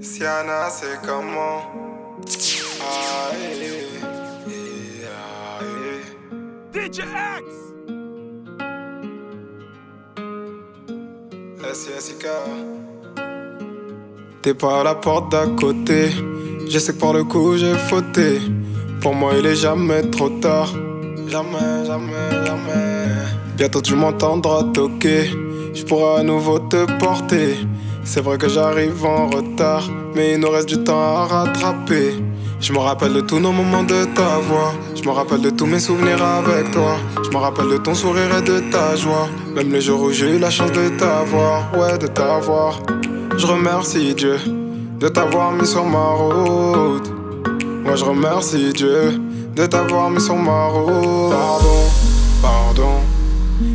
Siana, c'est comment. DJ X! T'es pas à la porte d'à côté. Je sais que par le coup j'ai fauté. Pour moi il est jamais trop tard. Jamais, jamais, jamais. Bientôt tu m'entendras toquer. Je pourrai à nouveau te porter C'est vrai que j'arrive en retard Mais il nous reste du temps à rattraper je me rappelle de tous nos moments de ta voix. Je me rappelle de tous mes souvenirs avec toi. Je me rappelle de ton sourire et de ta joie. Même les jours où j'ai eu la chance de t'avoir, ouais, de t'avoir. Je remercie Dieu de t'avoir mis sur ma route. Moi, je remercie Dieu de t'avoir mis sur ma route. Pardon, pardon,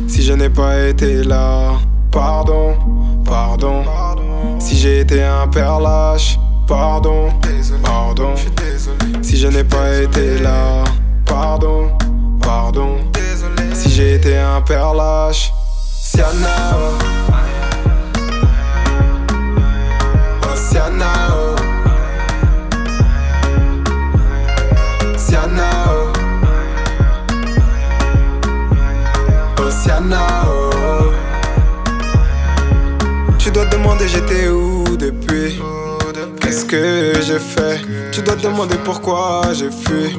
si je n'ai pas été là. Pardon, pardon, si j'ai été un père lâche. Pardon, pardon, si je n'ai pas été là. Pardon, pardon, si j'ai été un père lâche. Siana, oh oh. Dois te demander j'étais où depuis? Qu'est-ce que j'ai fait? Tu dois te demander pourquoi j'ai fui.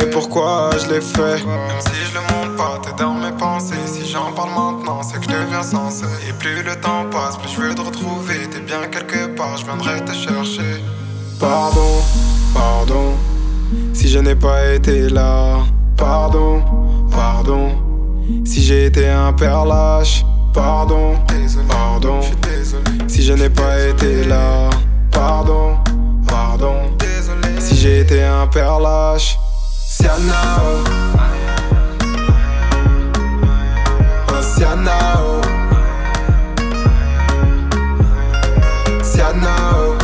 Et pourquoi je l'ai fait. Même si je le montre pas, t'es dans mes pensées. Si j'en parle maintenant, c'est que je deviens sensé. Et plus le temps passe, plus je veux te retrouver. T'es bien quelque part, je viendrai te chercher. Pardon, pardon. Si je n'ai pas été là. Pardon, pardon. Si j'ai été un père lâche Pardon, pardon Si je n'ai pas été là Pardon, pardon. Désolé. Si j'ai été un père lâche. Siana, oh. Oh, Siana, oh. Siana, oh.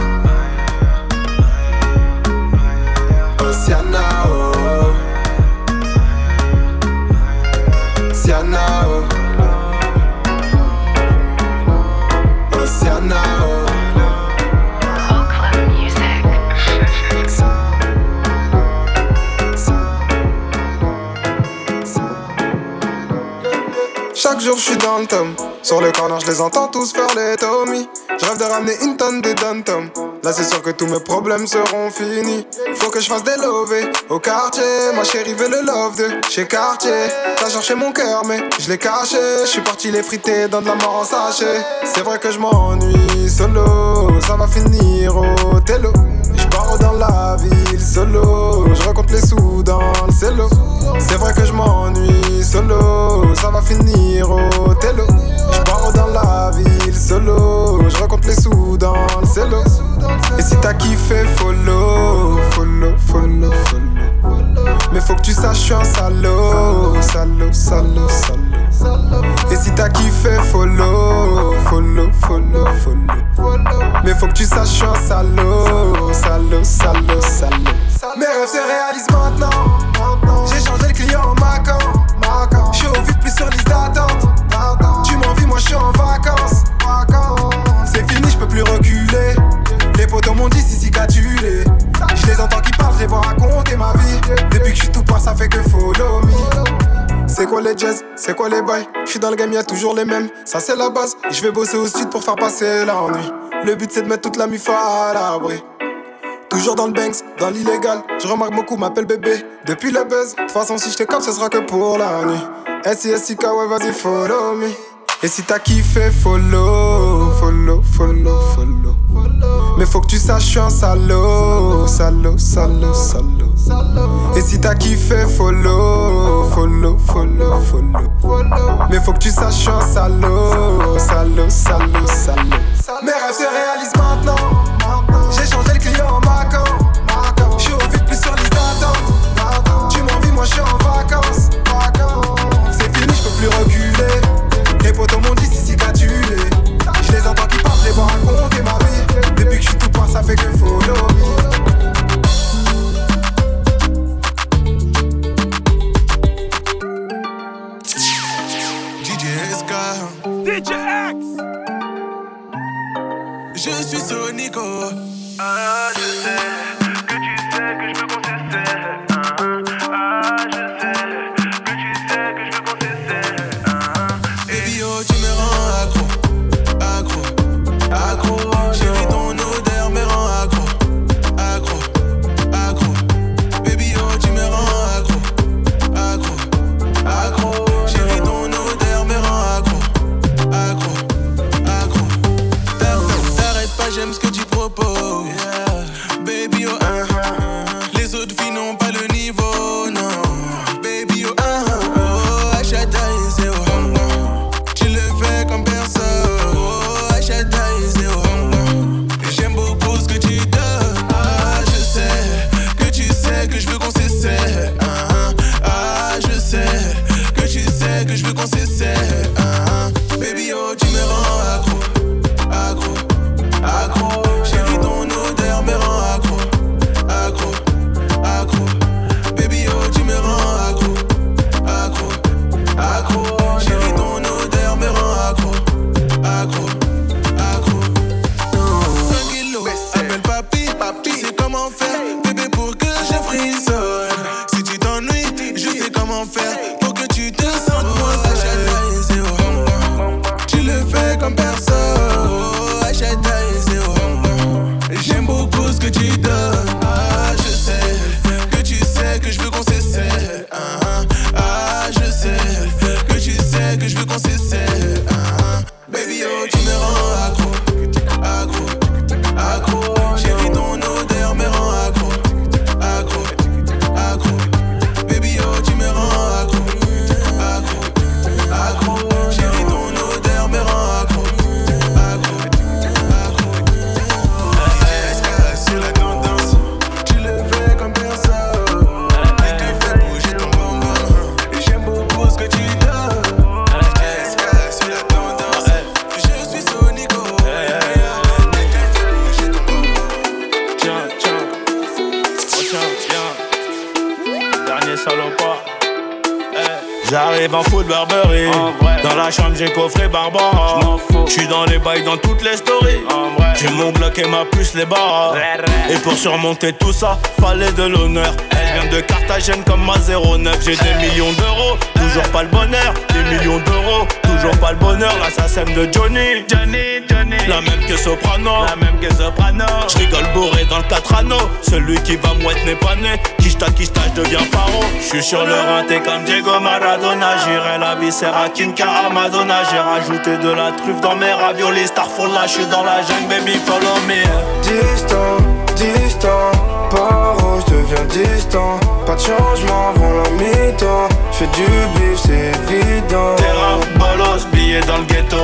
Dans le tome Sur le corner je les entends tous faire les Tommy. Je rêve de ramener une tonne de dom Là c'est sûr que tous mes problèmes seront finis. Faut que je fasse des lovés au quartier. Ma chérie veut le love de chez quartier T'as cherché mon cœur mais je l'ai caché. Je suis parti les friter dans de la mort en sachet. C'est vrai que je m'ennuie solo. Ça va finir au télo dans la ville solo. Je raconte les sous dans le cello. C'est vrai que je m'ennuie solo. Ça va finir au télo Je pars dans la ville solo. Je raconte les sous dans le cello. Et si t'as kiffé follow Follow, follow, follow. Mais faut que tu saches je suis un salaud Salaud, salaud, salaud. Et si t'as kiffé follow Follow, follow, follow. Mais faut que tu saches je suis un salaud Salaud, salaud, salaud Mes rêves se réalisent maintenant. J'ai changé le client en Macan. Je suis au vide plus sur liste d'attente Tu m'envies moi je suis en vacances. C'est fini je peux plus reculer. Les potos m'ont dit si si catulé Je les entends qui parlent, je les vois raconter ma vie. Depuis que je suis tout pas ça fait que follow me. C'est quoi les jazz, c'est quoi les bails? Je suis dans le game, y'a toujours les mêmes, ça c'est la base. Je vais bosser au sud pour faire passer l'ennui. Le but c'est de mettre toute la mifa à l'abri. Toujours dans le banks, dans l'illégal. Je remarque beaucoup m'appelle bébé depuis le buzz. De toute façon, si je te capte, ce sera que pour la nuit. S-I-S-I-K, ouais, vas-y, follow me. Et si t'as kiffé, follow, follow, follow, follow. Mais faut que tu saches, je suis un salaud, salaud, salaud, salaud. Et si t'as kiffé, follow, follow, follow, follow. Mais faut que tu saches, je suis un salaud, salaud, salaud, salaud. Mes rêves se réalisent maintenant. J'ai changé le client en J'ai des millions d'euros, toujours pas le bonheur. Des millions d'euros, toujours pas le bonheur. Là, ça sème de Johnny. Johnny, Johnny. La même que Soprano. La même que Soprano. J'rigole bourré dans le 4 anneaux. Celui qui va mouette n'est pas né. Kishta, kishta, je deviens paro. J'suis sur le rinté comme Diego Maradona. J'irai la viscère à Kinka à Madonna. J'ai rajouté de la truffe dans mes raviolis. Starfall là, j'suis dans la jungle, baby, follow me. Distant, distant, paro, je deviens distant. Pas de changement la J'fais du bif, c'est évident. Terrain, bolos, billets dans le ghetto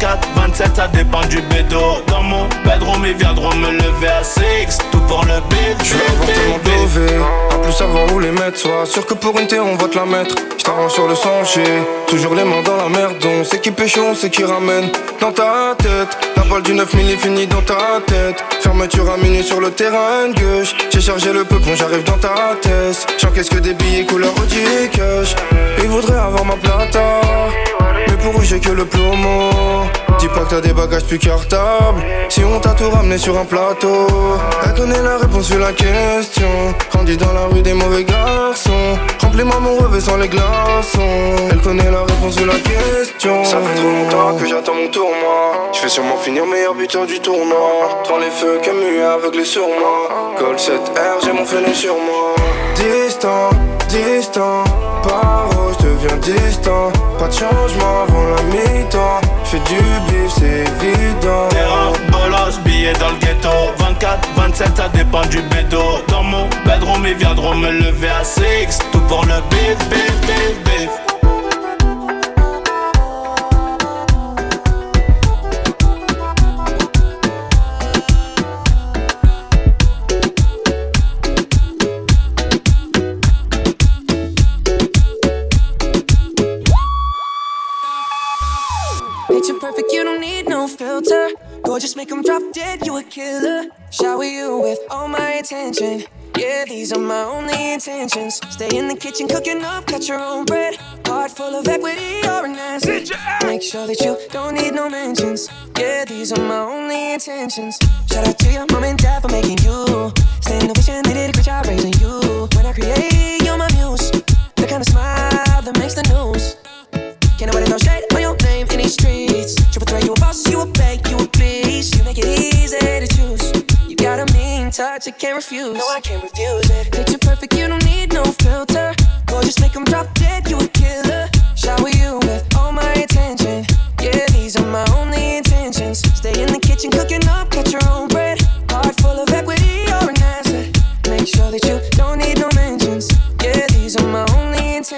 24, 27, ça dépend du bédo Dans mon bedroom, ils viendront me lever à 6 Tout pour le beat, Je vais tellement dové, à plus savoir où les mettre. Sois sûr que pour une thé, on va te la mettre. J't'arrange sur le sentier, toujours les mains dans la merde. On sait qui pêche, on sait qui ramène. Dans ta tête, la balle du 9 est finie dans ta tête. Fermeture à minuit sur le terrain gauche. J'ai chargé le peupon, j'arrive dans ta tête. J'encaisse que des billets couleur Audi cash? Ils voudraient avoir ma plata. Mais pour eux, j'ai que le plomo. Dis pas que t'as des bagages plus cartables. Si on t'a tout ramené sur un plateau, elle connaît la réponse sur la question. Grandi dans la rue des mauvais garçons. Remplis-moi mon revêt sans les glaçons. Elle connaît la réponse sur la question. Ça fait trop longtemps que j'attends mon tour, moi. Je vais sûrement finir meilleur buteur du tournoi. Devant les feux, Camus aveuglé sur moi. Gold 7R, j'ai mon fenêtre sur moi. Distant, distant, paro, je deviens distant? Pas de changement avant la mi-temps. J'fais du bif, c'est évident. Terrain, bolos, billets dans le ghetto. 24, 27, ça dépend du bédo. Dans mon bedroom, ils viendront me lever à 6 Tout pour le beef, beef, beef, beef filter. Gorgeous, make 'em drop dead, you a killer. Shower you with all my attention. Yeah, these are my only intentions. Stay in the kitchen cooking up, cut your own bread. Heart full of equity or an asset. Make sure that you don't need no mentions. Yeah, these are my only intentions. Shout out to your mom and dad for making you. Stay in the vision, they did a great job raising you. When I create, you're my muse. The kind of smile that makes the news. Can't nobody throw shade on your name in these streets. Boss, you a bank, you a please. You make it easy to choose. You got a mean touch, I can't refuse. No, I can't refuse it. Picture perfect, you don't need no filter. Gorgeous, make them drop dead, you a killer. Shower you with all my attention. Yeah, these are my only intentions. Stay in the kitchen cooking up, cut your own bread. Heart full of equity or an asset. Make sure that you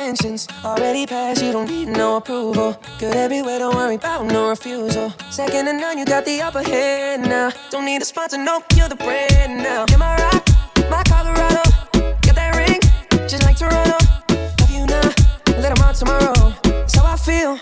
intentions. Already passed, you don't need no approval. Good everywhere, don't worry about no refusal. Second to none, you got the upper hand now. Don't need a sponsor, no, you're the brand now. You're my rock, my Colorado. Got that ring, just like Toronto. Love you now, let them on tomorrow. That's how I feel.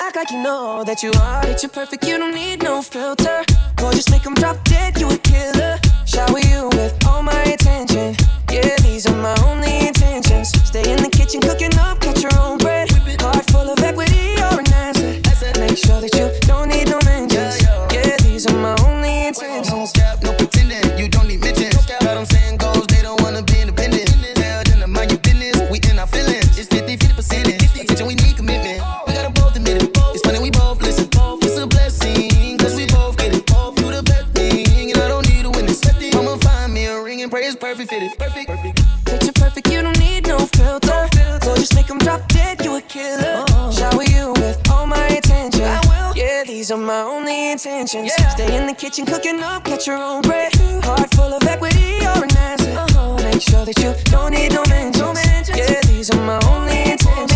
Act like you know that you are, that perfect, you don't need no filter. Gorgeous, make them drop dead, you a killer. Shower you with all my attention. Yeah, these are my only intentions. Stay in the kitchen cooking up, cut your own bread. Heart full of equity or an asset. Make sure that you don't need no make them drop dead, you a killer. Shower you with all my attention. Yeah, these are my only intentions. Stay in the kitchen cooking up, cut your own bread. Heart full of equity or an asset. Make sure that you don't need no mentions. Yeah, these are my only intentions.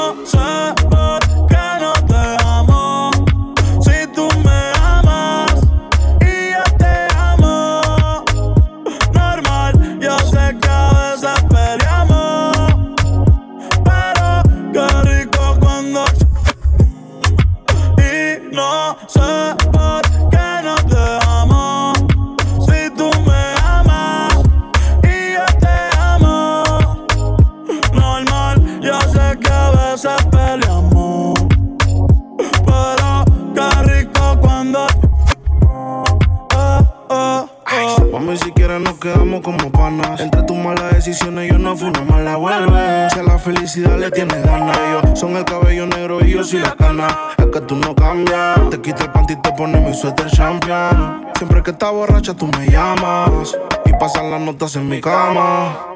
Siempre que estás borracha tú me llamas y pasan las notas en mi cama.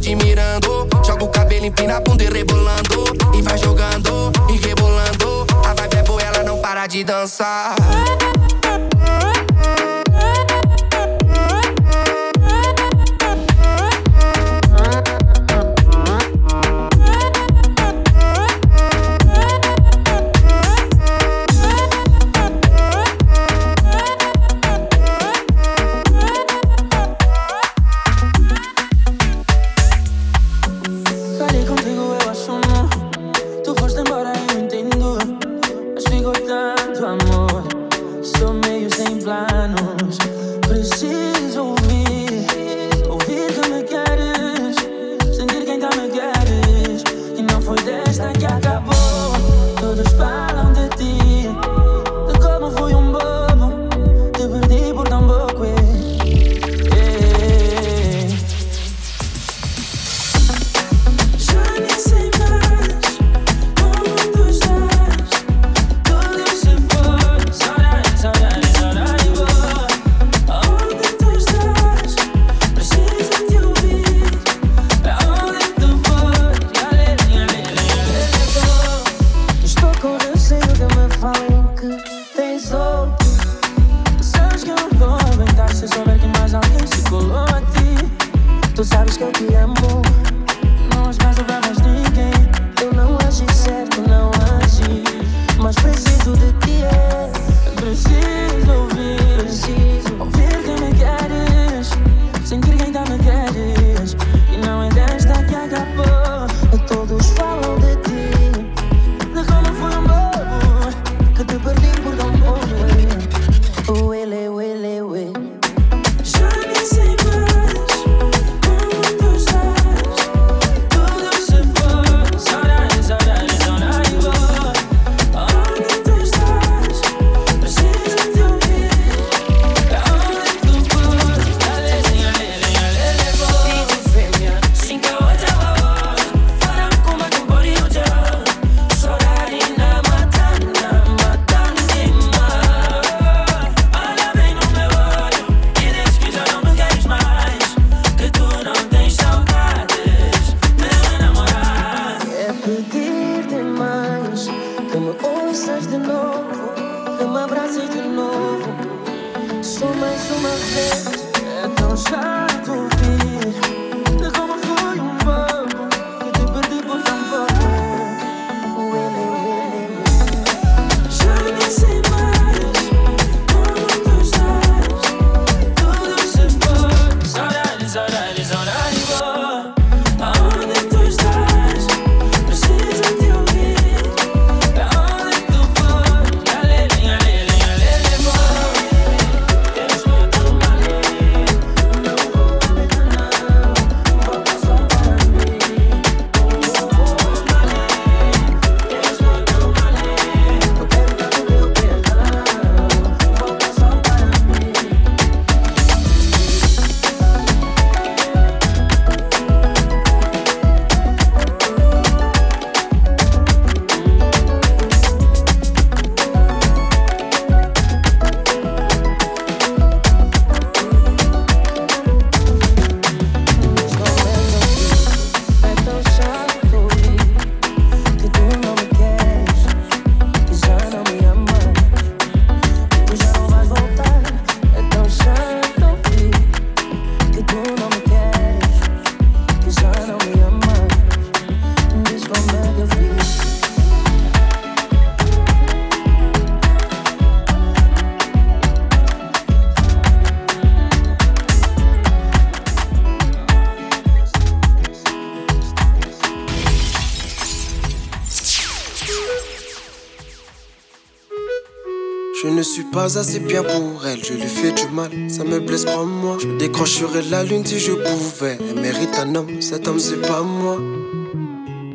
admirando. Joga o cabelo, empina a bunda e rebolando. E vai jogando e rebolando. A vibe é boa, ela não para de dançar. Pas assez bien pour elle, je lui fais du mal, ça me blesse pas moi. Je décrocherais la lune si je pouvais. Elle mérite un homme, cet homme c'est pas moi.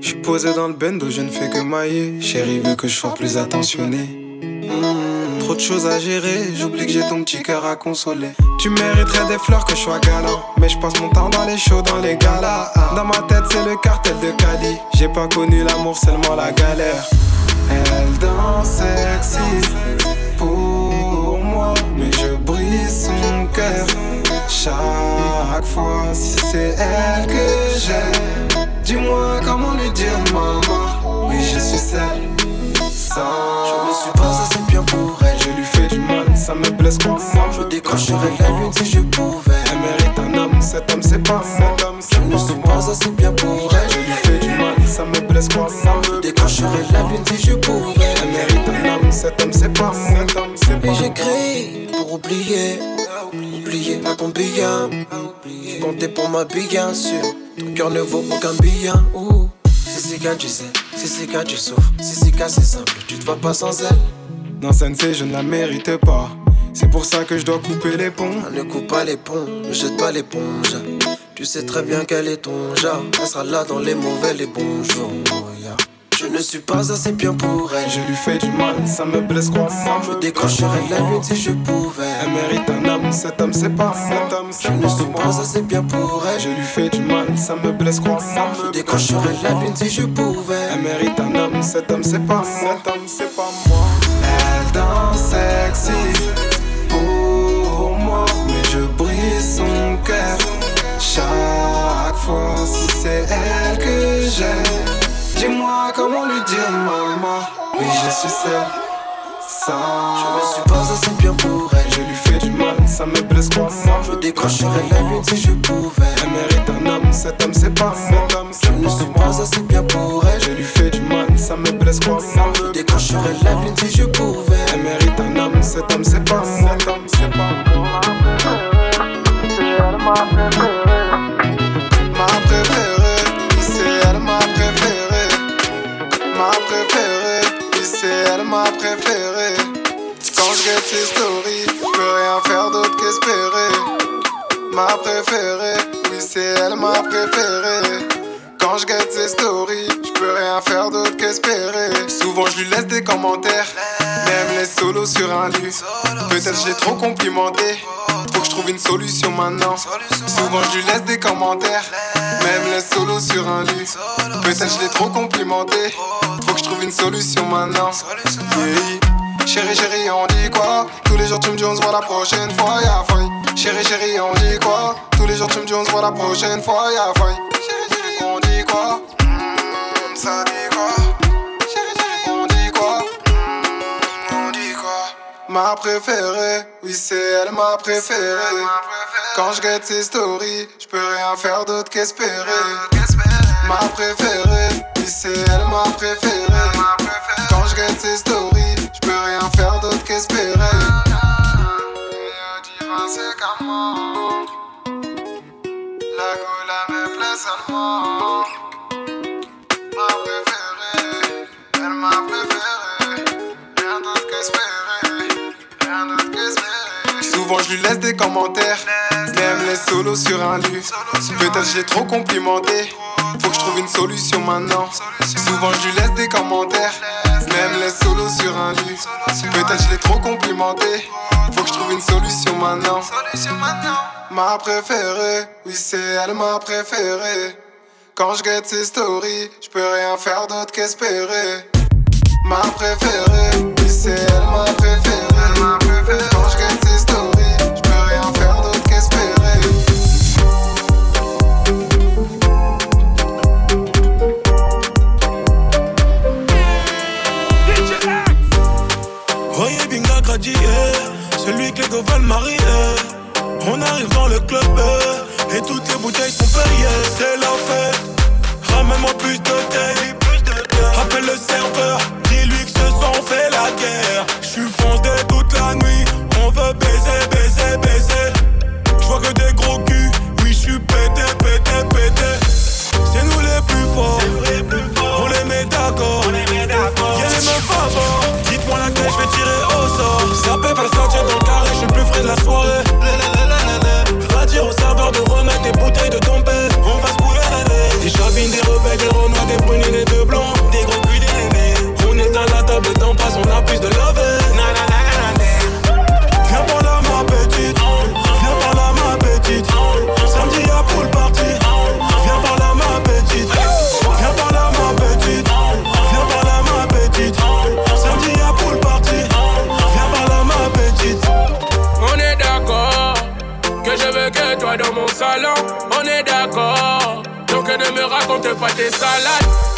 Je suis posé dans le bendo, je ne fais que mailler. Chérie veut que je sois plus attentionné. Hmm, trop de choses à gérer, j'oublie que j'ai ton petit cœur à consoler. Tu mériterais des fleurs que je sois galant. Mais je passe mon temps dans les shows, dans les galas. Dans ma tête, c'est le cartel de Cali. J'ai pas connu l'amour, seulement la galère. Elle danse sexy son cœur. Chaque fois, si c'est elle que j'aime, dis-moi comment lui dire maman. Oui, je suis celle. Ça, Je ne suis pas assez bien pour elle, je lui fais du mal, ça me blesse quoi. Moi, je décrocherais la lune si je pouvais. Elle mérite un homme, cet homme c'est pas cet homme. Je ne suis pas assez bien pour elle, je lui fais du mal, ça me blesse quoi. Je décrocherais la lune si je pouvais. Elle mérite un homme, cet homme c'est pas cet homme, c'est pas. Et j'écris pour oublier, oublier à ton bien. Compter pour ma bien sûr. Ton cœur ne vaut aucun bien. Ouh. Si c'est qu'un tu sais, si c'est qu'un tu souffres, si c'est qu'un c'est simple, tu te vas pas sans elle. Non, Sensei, je ne la mérite pas. C'est pour ça que je dois couper les ponts. Ne coupe pas les ponts, ne jette pas l'éponge. Tu sais très bien qu'elle est ton genre. Elle sera là dans les mauvais, les bons jours. Oh, yeah. Je ne suis pas assez bien pour elle. Je lui fais du mal, ça me blesse quoi. Moi, je décrocherais la lune si je pouvais. Elle mérite un homme, cet homme c'est pas cet homme. Je ne suis pas assez bien pour elle. Je lui fais du mal, ça me blesse quoi. Moi, je décrocherais la lune si je pouvais. Elle mérite un homme, cet homme c'est pas cet homme c'est pas moi. Elle danse sexy pour moi, mais je brise son cœur chaque fois si c'est elle. Comment lui dire maman Oui je suis seul Ça Je ne suis pas assez bien pour elle Je lui fais du mal, ça me blesse quoi Moi je décrocherais la lune si je pouvais Elle mérite un homme, cet homme c'est pas cet homme Je ne suis pas assez bien pour elle Je lui fais du mal, ça me blesse quoi Moi je décrocherais la lune si je pouvais Elle mérite un homme, cet homme c'est pas cet homme c'est pas moi Ma préférée, oui c'est elle ma préférée Quand je get ses stories, je peux rien faire d'autre qu'espérer. Ma préférée, oui c'est elle ma préférée Quand je get ses stories, je peux rien faire d'autre qu'espérer Souvent je lui laisse des commentaires, même les solos sur un lit Peut-être j'ai trop complimenté faut que je trouve une solution maintenant. Souvent je lui laisse des commentaires, même les solos sur un lit. Peut-être je l'ai trop complimenté. Faut que je trouve une solution maintenant. Yeah. Chérie, chérie, on dit quoi? Tous les jours tu me dis on se voit la prochaine fois, y'a faille. Chérie, chérie, on dit quoi? Tous les jours tu me dis on se voit la prochaine fois, y'a faille. Quoi mmh, Ça dit quoi Chérie, chérie, on dit quoi mmh, On dit quoi Ma préférée, oui c'est elle ma préférée. Quand je get ses stories, je peux rien faire d'autre qu'espérer. Ma préférée, oui c'est elle ma préférée. Quand je get ses stories, Solos sur un lit. Peut-être j'ai trop complimenté. Faut que je trouve une solution maintenant. Souvent je lui laisse des commentaires. Même les solos sur un lit. Peut-être je l'ai trop complimenté. Faut que je trouve une solution maintenant. Ma préférée, oui c'est elle ma préférée. Quand je get ses stories, je peux rien faire d'autre qu'espérer. Ma préférée, oui c'est elle ma préférée. Les. On arrive dans le club euh, et toutes les bouteilles sont payées. C'est la fête, ramène-moi plus de thé. Appelle le serveur, dis-lui que ce soir on fait la guerre. J'suis foncé toute la nuit, on veut baiser, baiser, baiser. J'vois que des gros culs, oui j'suis pété, pété, pété. C'est nous les plus forts, on les met d'accord. Y'a les meufs à bord, dites-moi laquelle j'vais tirer au sort. Ça peut deux on va se bouler la Des chabines, des rebelles, des renois, des brunes des deux blancs, des gros culs, des nénés. On est à la table, temps passe, on a plus de la te pa' te salade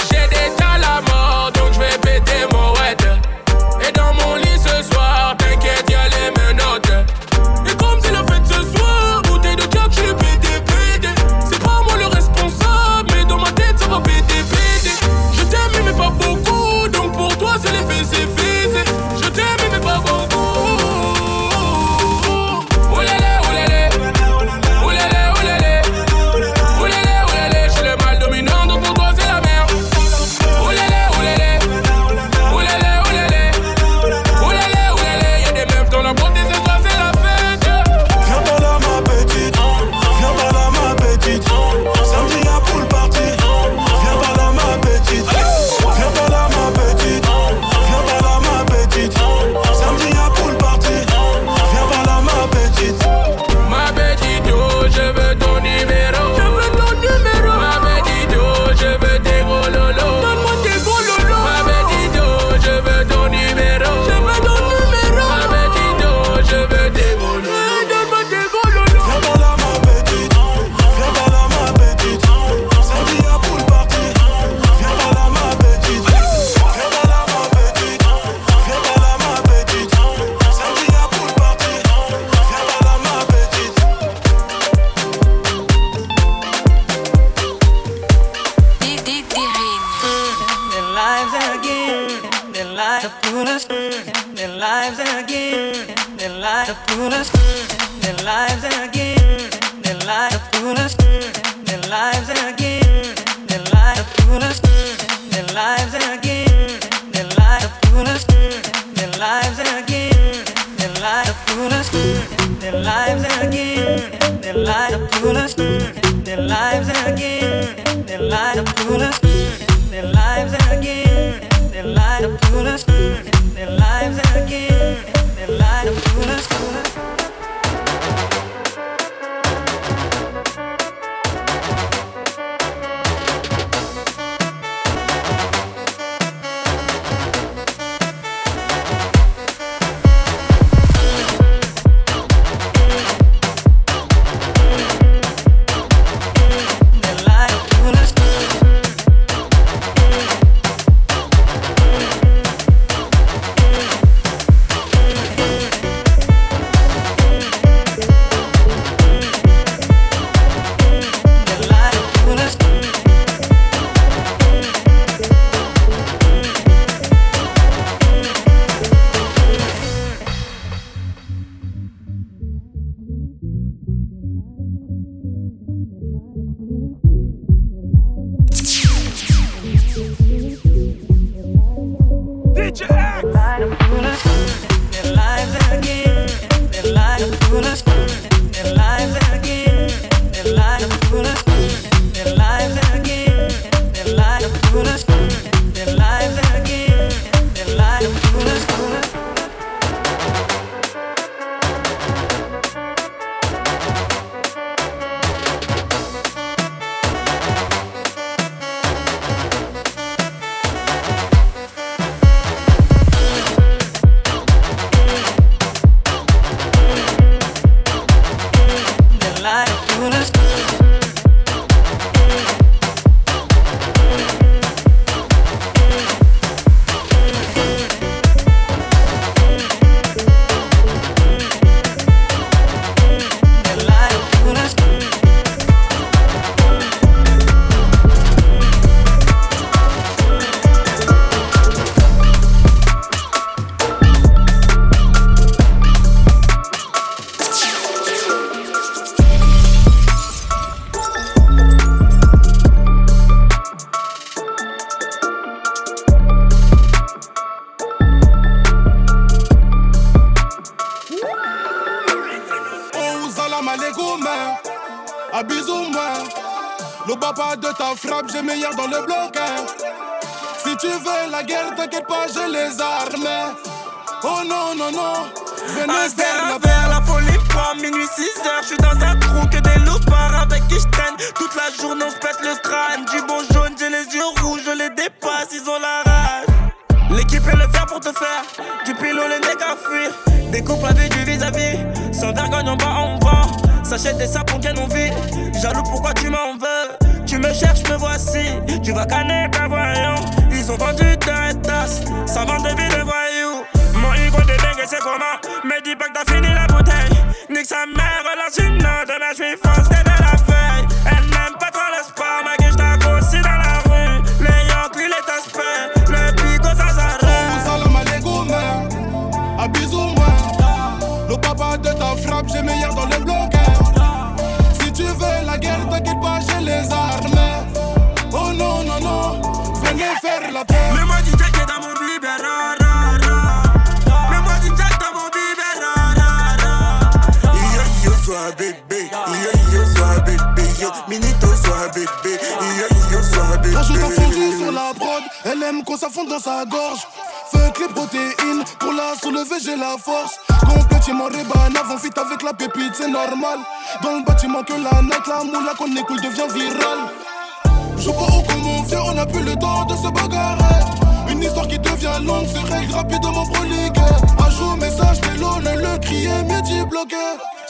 light up to us, their lives again, their light up to us, their lives again, their light up to us, their lives again. les bananes vont vite avec la pépite, c'est normal. Dans le bâtiment que la natte, la moula qu'on écoule devient virale. Je vois où comme on on n'a plus le temps de se bagarrer. Une histoire qui devient longue se règle rapidement proligue. Un jour, message, télo, le le crier, midi bloqué.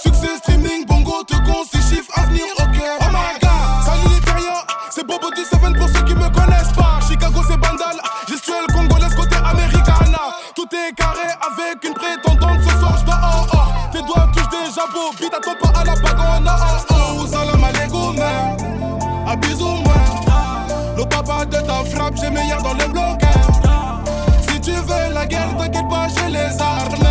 Succès streaming, bongo, te con, c'est chiffres, avenir, ok. Oh my god, salut les terriens, c'est Bobo 17 pour ceux qui me connaissent pas. Chicago, c'est bandal, gestuelle congolaise côté Americana. Tout est carré avec une prétendante beau but, attends pas à la bague en AA. Ah, ah. Salam alaikum, hein. à bisous, Le papa de ta frappe, j'ai meilleur dans les blocs. Hein. Si tu veux la guerre, t'inquiète pas, j'ai les armes.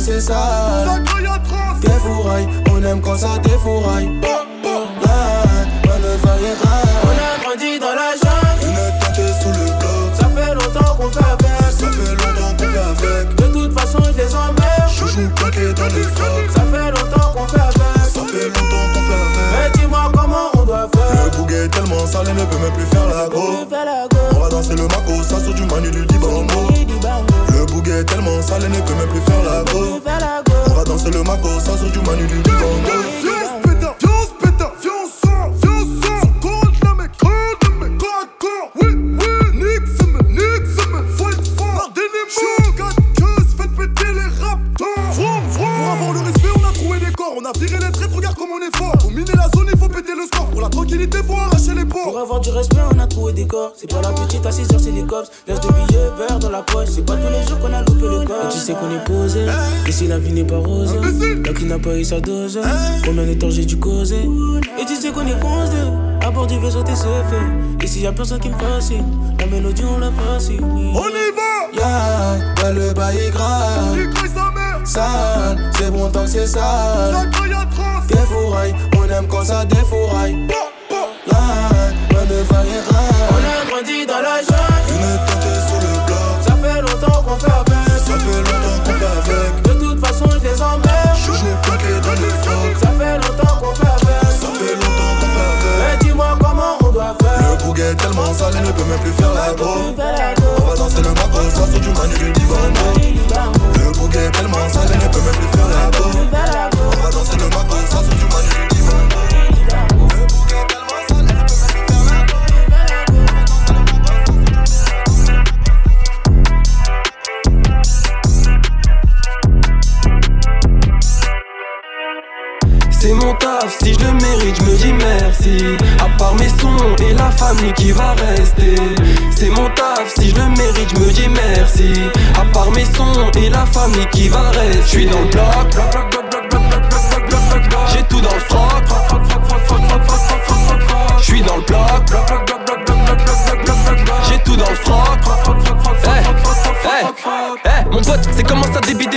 c'est sale. T'es fourraille, on aime quand ça défouraille. On a grandi dans la jungle. On est sous le bloc. Ça fait longtemps qu'on fait avec. Ça fait longtemps qu'on fait avec. De toute façon, je les emmerde. Je joue plaqué dans les. Ça fait longtemps qu'on fait avec. Ça fait longtemps qu'on fait avec. Mais dis-moi comment on doit faire. Le bouquet est tellement sale, il ne peut même plus faire la go. On va danser le maco. sale ne peut même plus faire la go. On va danser le mago, ça sort du manu du Congo. Dose, combien de temps j'ai dû causer? Et tu sais qu'on est foncé, à bord du vaisseau t'es fait. Et s'il y a personne qui me fascine, la mélodie on la fascine. On y va! Yeah, ouais, le bail est grave. Sale, c'est bon tant que c'est sale. Des fourrailles, on aime quand ça défouraille. On va danser le maco, ça sur du manu du divango. Le bouquet est tellement sale, il ne peut même plus faire la go. On va danser le maco, ça du manu du divango. Le bouquet est tellement. C'est mon taf, si je le mérite, je me dis merci. À part mes sons et la famille qui va rester. C'est mon taf, si je le mérite, je me dis merci. À part mes sons et la famille qui va rester. Je suis dans le bloc, j'ai tout dans le froc. Je suis dans le bloc, j'ai tout dans le froc. Hey, hey, hey, mon pote, c'est comment ça débit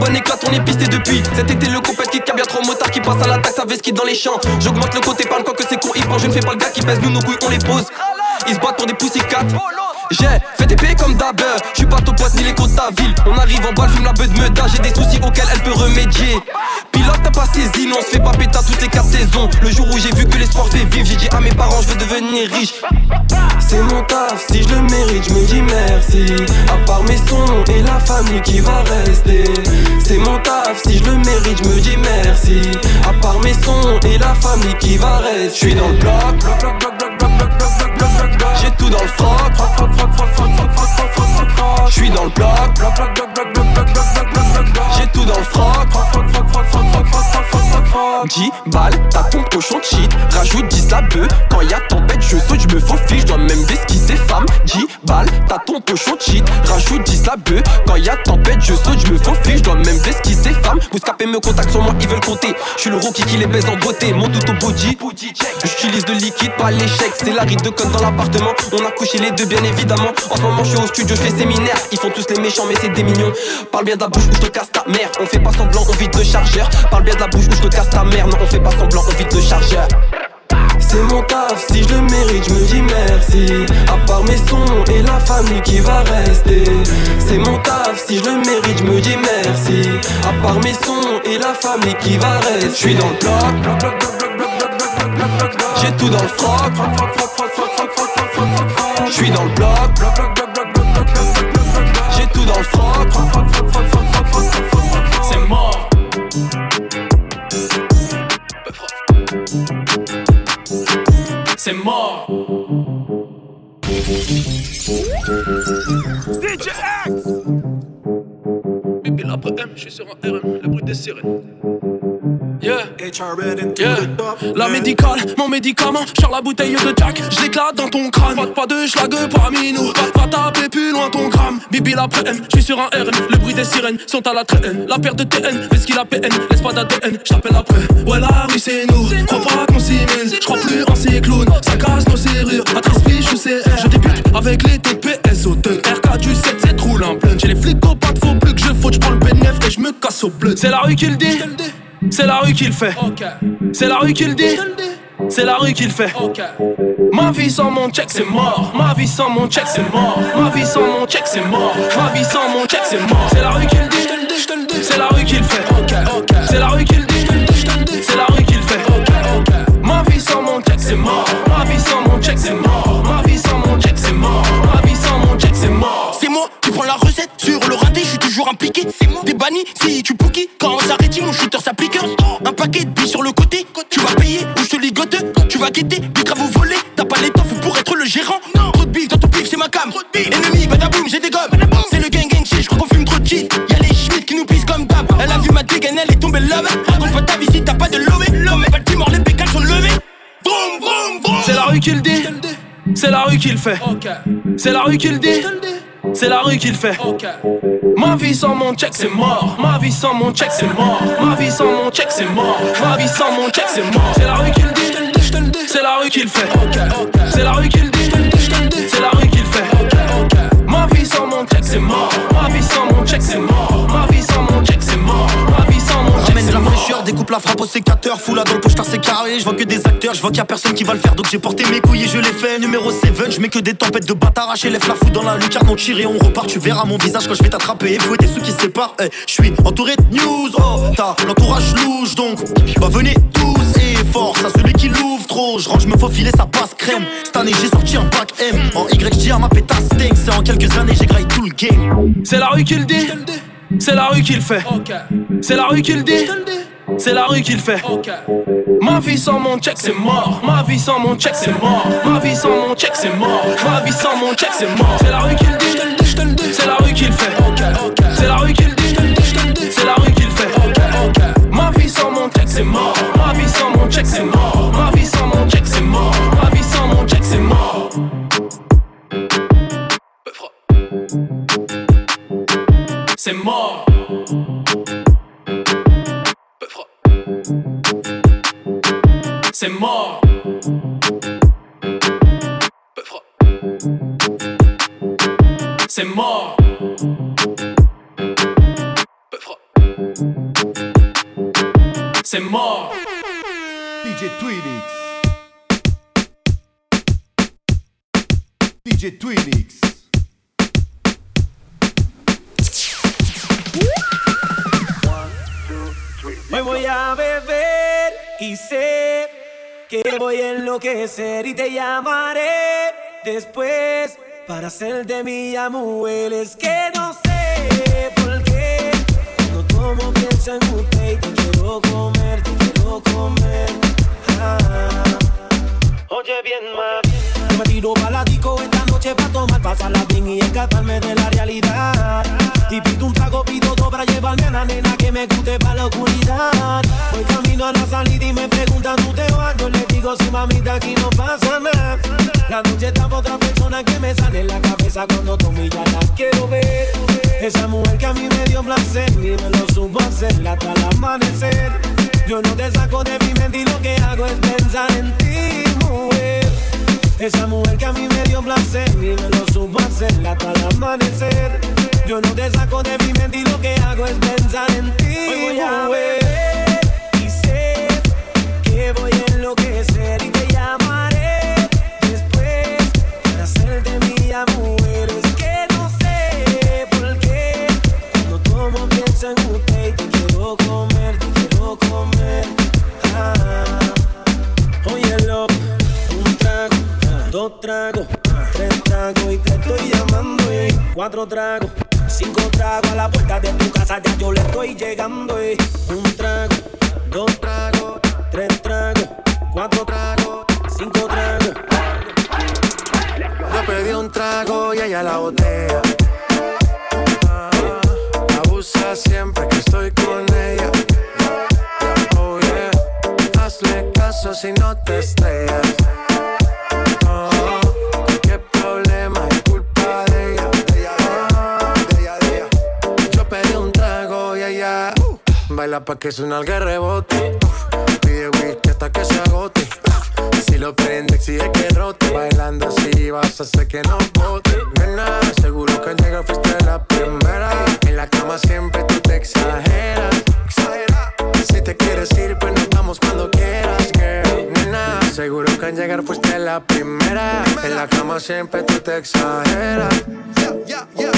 on est pisté depuis. Cet été, le compète qui a bien trop motard qui passe à l'attaque, ça ski dans les champs. J'augmente le côté parle quoi que c'est court, il prend, je ne fais pas le gars qui pèse, nous nos couilles on les pose. Ils se battent pour des poussicats. J'ai fait des pays comme d'hab, je suis pas ton pote ni les côtes de ta ville. On arrive en balle, fume la beuh de Meda, j'ai des soucis auxquels elle peut remédier. Pilote, t'as pas saisi, non, on se fait pas péter toutes les quatre saisons. Le jour où j'ai vu que l'espoir fait vivre, j'ai dit à mes parents, je veux devenir riche. C'est mon taf, si je le mérite, je me dis merci. À part mes sons et la famille qui va rester. C'est mon taf, si je le mérite, je me dis merci. À part mes sons et la famille qui va rester. Je suis dans le bloc. J'ai tout dans le froc. Je suis dans le bloc. J'ai tout dans le froc. 10 balles, t'as ton cochon de shit. Rajoute 10 la bœuf. Quand y a tempête, je saute, je me faufile. Je dois même esquisser femme. 10 balles, t'as ton cochon de shit. Rajoute 10 la bœuf. Quand y a tempête, je saute, je me faufile. Je dois même esquisser femme. Bouscapé me contacte sur moi, ils veulent compter. Je suis le rookie qui les baise en beauté. Mon tout au body. J'utilise de liquide, pas l'échec. C'est la ride de code dans On a couché les deux, bien évidemment. En ce moment, je suis au studio, je fais séminaire. Ils font tous les méchants, mais c'est des mignons. Parle bien de la bouche où je te casse ta mère. On fait pas semblant, on vide le chargeur. Parle bien de la bouche où je te casse ta mère. Non, on fait pas semblant, on vide le chargeur. C'est mon taf, si je le mérite, je me dis merci. À part mes sons et la famille qui va rester. C'est mon taf, si je le mérite, je me dis merci. À part mes sons et la famille qui va rester. Je suis dans le bloc. J'ai tout dans le froc. Je suis dans le bloc. J'ai tout dans le froc. C'est mort. C'est mort. DJ X Bibi la PM, je suis sur un RM, le bruit des sirènes. Yeah. Yeah. La médicale, mon médicament, sur la bouteille de Jack, je l'éclate dans ton crâne. Pas, pas de schlag parmi nous, va, taper plus loin ton gramme. Bibi la PM, je suis sur un RN, le bruit des sirènes sont à la traîne. La paire de TN, fais ce qu'il a PN, laisse pas d'ADN, je t'appelle après. Ouais, la rue c'est nous, crois pas qu'on s'y mêle, je crois plus en ces clowns, ça casse nos serrures. À 13 piges ou CR, je débute avec les TPS au RK du 7, c'est roule en plein. J'ai les flics au pas de faut plus que je faute, je prends le bénéf et je me casse au bleu. C'est la rue qui le dit. C'est la rue qui le fait. C'est la rue qui le dit. C'est la rue qui le fait. Ma vie sans mon check, c'est mort. Ma vie sans mon check, c'est mort. Ma vie sans mon check, c'est mort. Ma vie sans mon check, c'est mort. C'est la rue qui le dit. C'est la rue qui le fait. C'est la rue qui le dit. C'est la rue qui le fait. Ma vie sans mon check, c'est mort. Ma vie sans mon check, c'est mort. Ma vie sans mon check, c'est mort. Ma vie sans mon check, c'est mort. C'est moi qui prends la recette sur le raté, je suis toujours impliqué. T'es banni si tu pouki, quand on s'arrête, mon shooter s'applique. Sur le côté, tu vas payer ou je te ligote. Tu vas guetter, des travaux volés, t'as pas l'étoffe pour être le gérant. Trop de bif dans ton pif, c'est ma cam. Ennemi, badaboum, j'ai des gommes. C'est le gang gang shit, je crois qu'on fume trop de shit. Y'a les schmitt qui nous pissent comme d'hab. Elle a vu ma dégaine, elle est tombée love. Raconte pas ta visite, t'as pas de lové. Comme Baltimore, les pécales sont levés. Vroom, vroom, vroom. C'est la rue qui le dit. C'est la rue qui le fait. C'est la rue qui le dit. C'est la rue qui le fait. Ma vie sans mon check, c'est mort. Ma vie sans mon check, c'est mort. Ma vie sans mon check, c'est mort. Ma vie sans mon check, c'est mort. C'est la rue qui le dit, c'est la rue qui le fait. C'est la rue qui le dit, c'est la rue qui le fait. Ma vie sans mon check, c'est mort. Ma vie sans mon check, c'est mort. Ma vie sans mon check, c'est mort. Ma vie sans mon Ramène la fraîcheur, découpe la frappe au sécateur, fous la dans le poche car c'est carré. Je vois que des acteurs, je vois qu'il y a personne qui va le faire. Donc j'ai porté mes couilles et je l'ai fait. Numéro 7, je mets que des tempêtes de bâtards. Lève la fout dans la lucarne, on tire et on repart. Tu verras mon visage quand je vais t'attraper. Faut des sous qui séparent. Eh, je suis entouré de news, oh, t'as l'entourage louche donc. Bah venez tous et force à celui qui l'ouvre trop. Je range me faufiler, ça passe crème. Cette année j'ai sorti un bac M. En Y, dis à ma pétasse. C'est en quelques années, j'ai graillé tout le game. C'est la rue qui le dit, c'est la rue qui le fait. C'est la rue qui le dit, c'est la rue qui le fait. Ma vie sans mon check, c'est mort. Ma vie sans mon check, c'est mort. Ma vie sans mon check, c'est mort. Ma vie sans mon check, c'est mort. C'est la rue qui le dit, c'est la rue qui le fait. C'est la rue qui le dit, c'est la rue qui le fait. Ma vie sans mon check, c'est mort. Ma vie sans mon check, c'est mort. Ma vie sans mon check, c'est mort. Ma vie sans mon check, c'est mort. C'est mort. C'est mort. C'est mort. C'est mort. DJ Twinix. DJ Twinix. Y que voy a enloquecer y te llamaré después para hacer de mi mujer. Es que no sé por qué cuando tomo pienso en usted y te quiero comer, te quiero comer. Ah. Oye bien. Yo me tiro pa' la disco esta noche pa' tomar, pasarla bien y escaparme de la realidad. Y pido un trago, pido dos para llevarme a la nena que me guste pa' la oscuridad. Voy camino a la salida y me preguntan, ¿tú te vas? Yo le digo, sí, mamita, aquí no pasa nada. La noche está pa' otra persona que me sale en la cabeza cuando tomo y ya la quiero ver. Esa mujer que a mí me dio placer y me lo supo hacer hasta el amanecer. Yo no te saco de mi mente y lo que hago es pensar en ti, mujer. Esa mujer que a mí me dio placer y me lo supo hacer hasta el amanecer. Yo no te saco de mi mente y lo que hago es pensar en ti. Hoy voy a beber y sé que voy a enloquecer y te llamaré después para hacerte mía mujer. Es que no sé por qué cuando tomo pienso en usted y te quiero comer, comer. Ah. Óyelo, un trago, dos tragos, tres tragos y te estoy llamando. eh. Cuatro tragos, cinco tragos a la puerta de tu casa ya yo le estoy llegando. eh. Un trago, dos tragos, tres tragos, cuatro tragos, cinco tragos. Yo pedí un trago y ella la botella. Ah, abusa siempre que estoy con te estrellas. Qué problema es culpa de ella. Un trago y uh, baila pa' que suena el rebote. Pide whisky hasta que se agote. Si lo prende, exige que rote. Bailando así vas a hacer que no bote. Nena, seguro que al llegar fuiste la primera. En la cama siempre tú te exageras. Exagera. Si te quieres ir, llegar fuiste la primera. En la cama siempre tú te exageras. Yeah, yeah, yeah,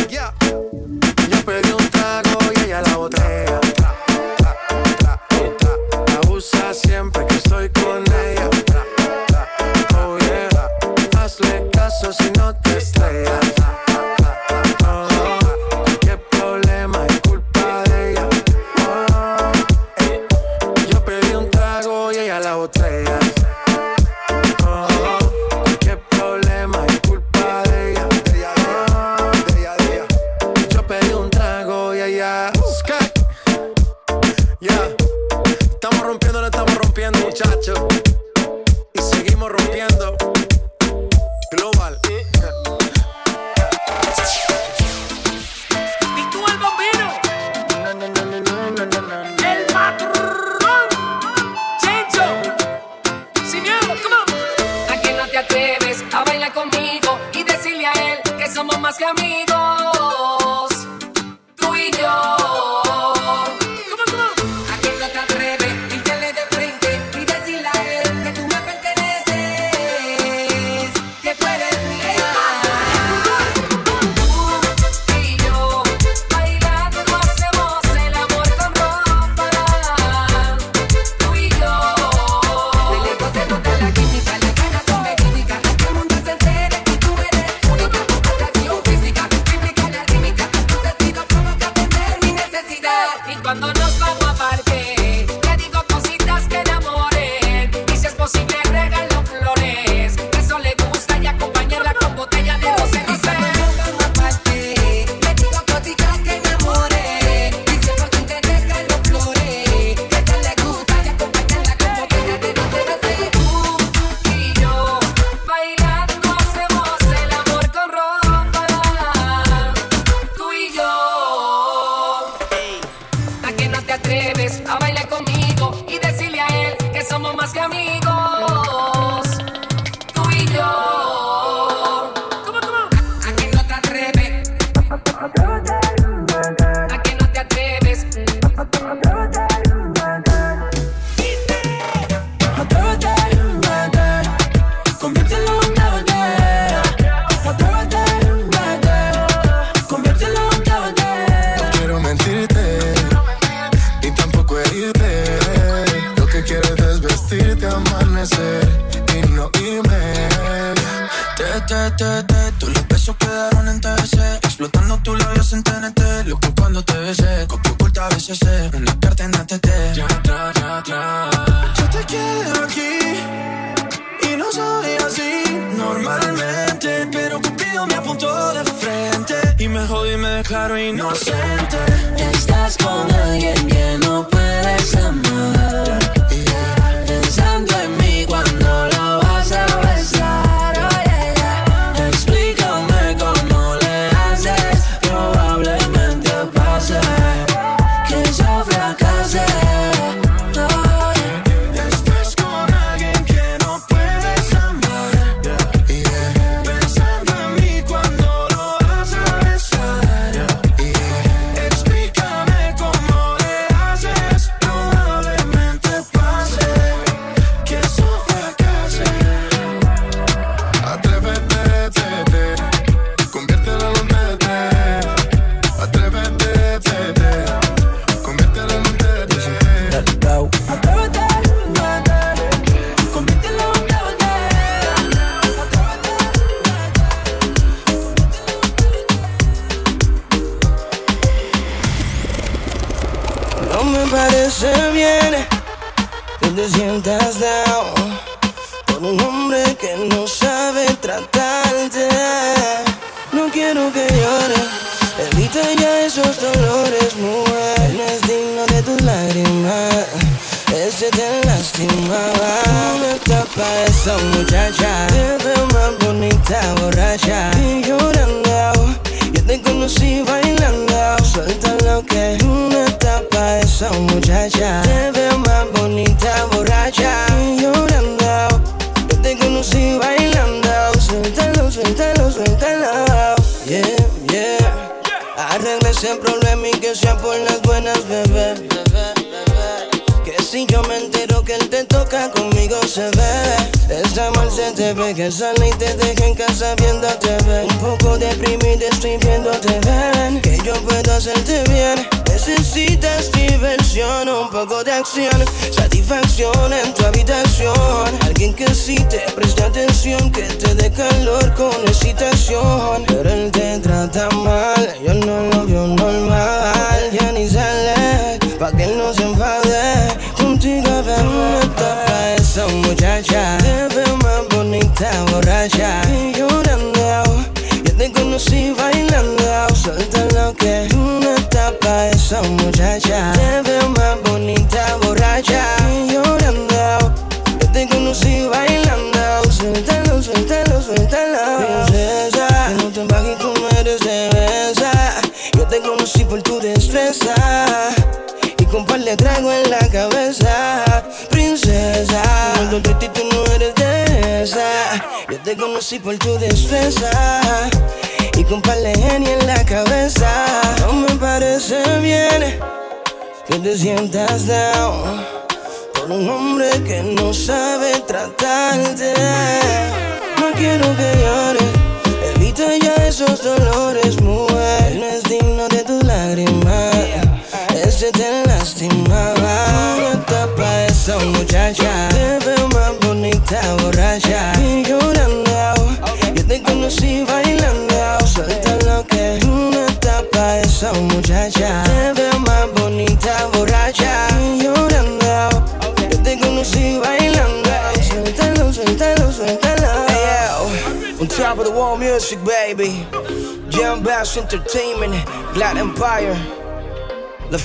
love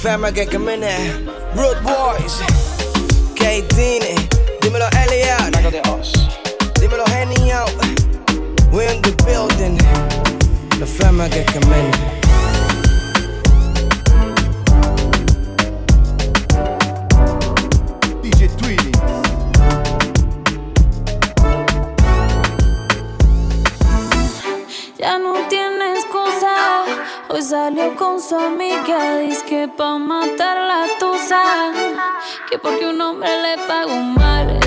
time I get in there. Road boy. Porque un hombre le pagó mal,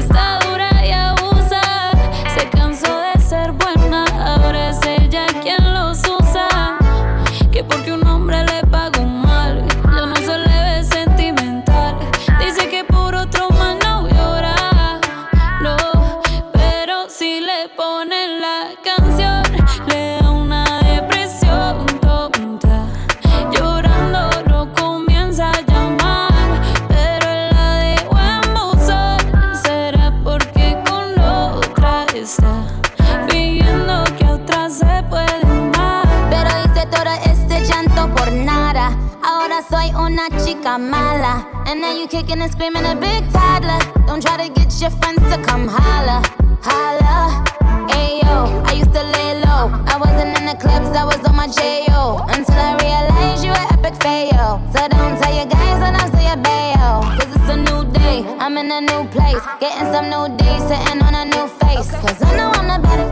una chica mala. And now you kicking and screaming a big toddler. Don't try to get your friends to come holla, holla. Ayo, I used to lay low. I wasn't in the clubs, I was on my J.O. Until I realized you were epic fail. So don't tell your guys when I'm still your bayo. Cause it's a new day, I'm in a new place. Getting some new days, sitting on a new face. Cause I know I'm the better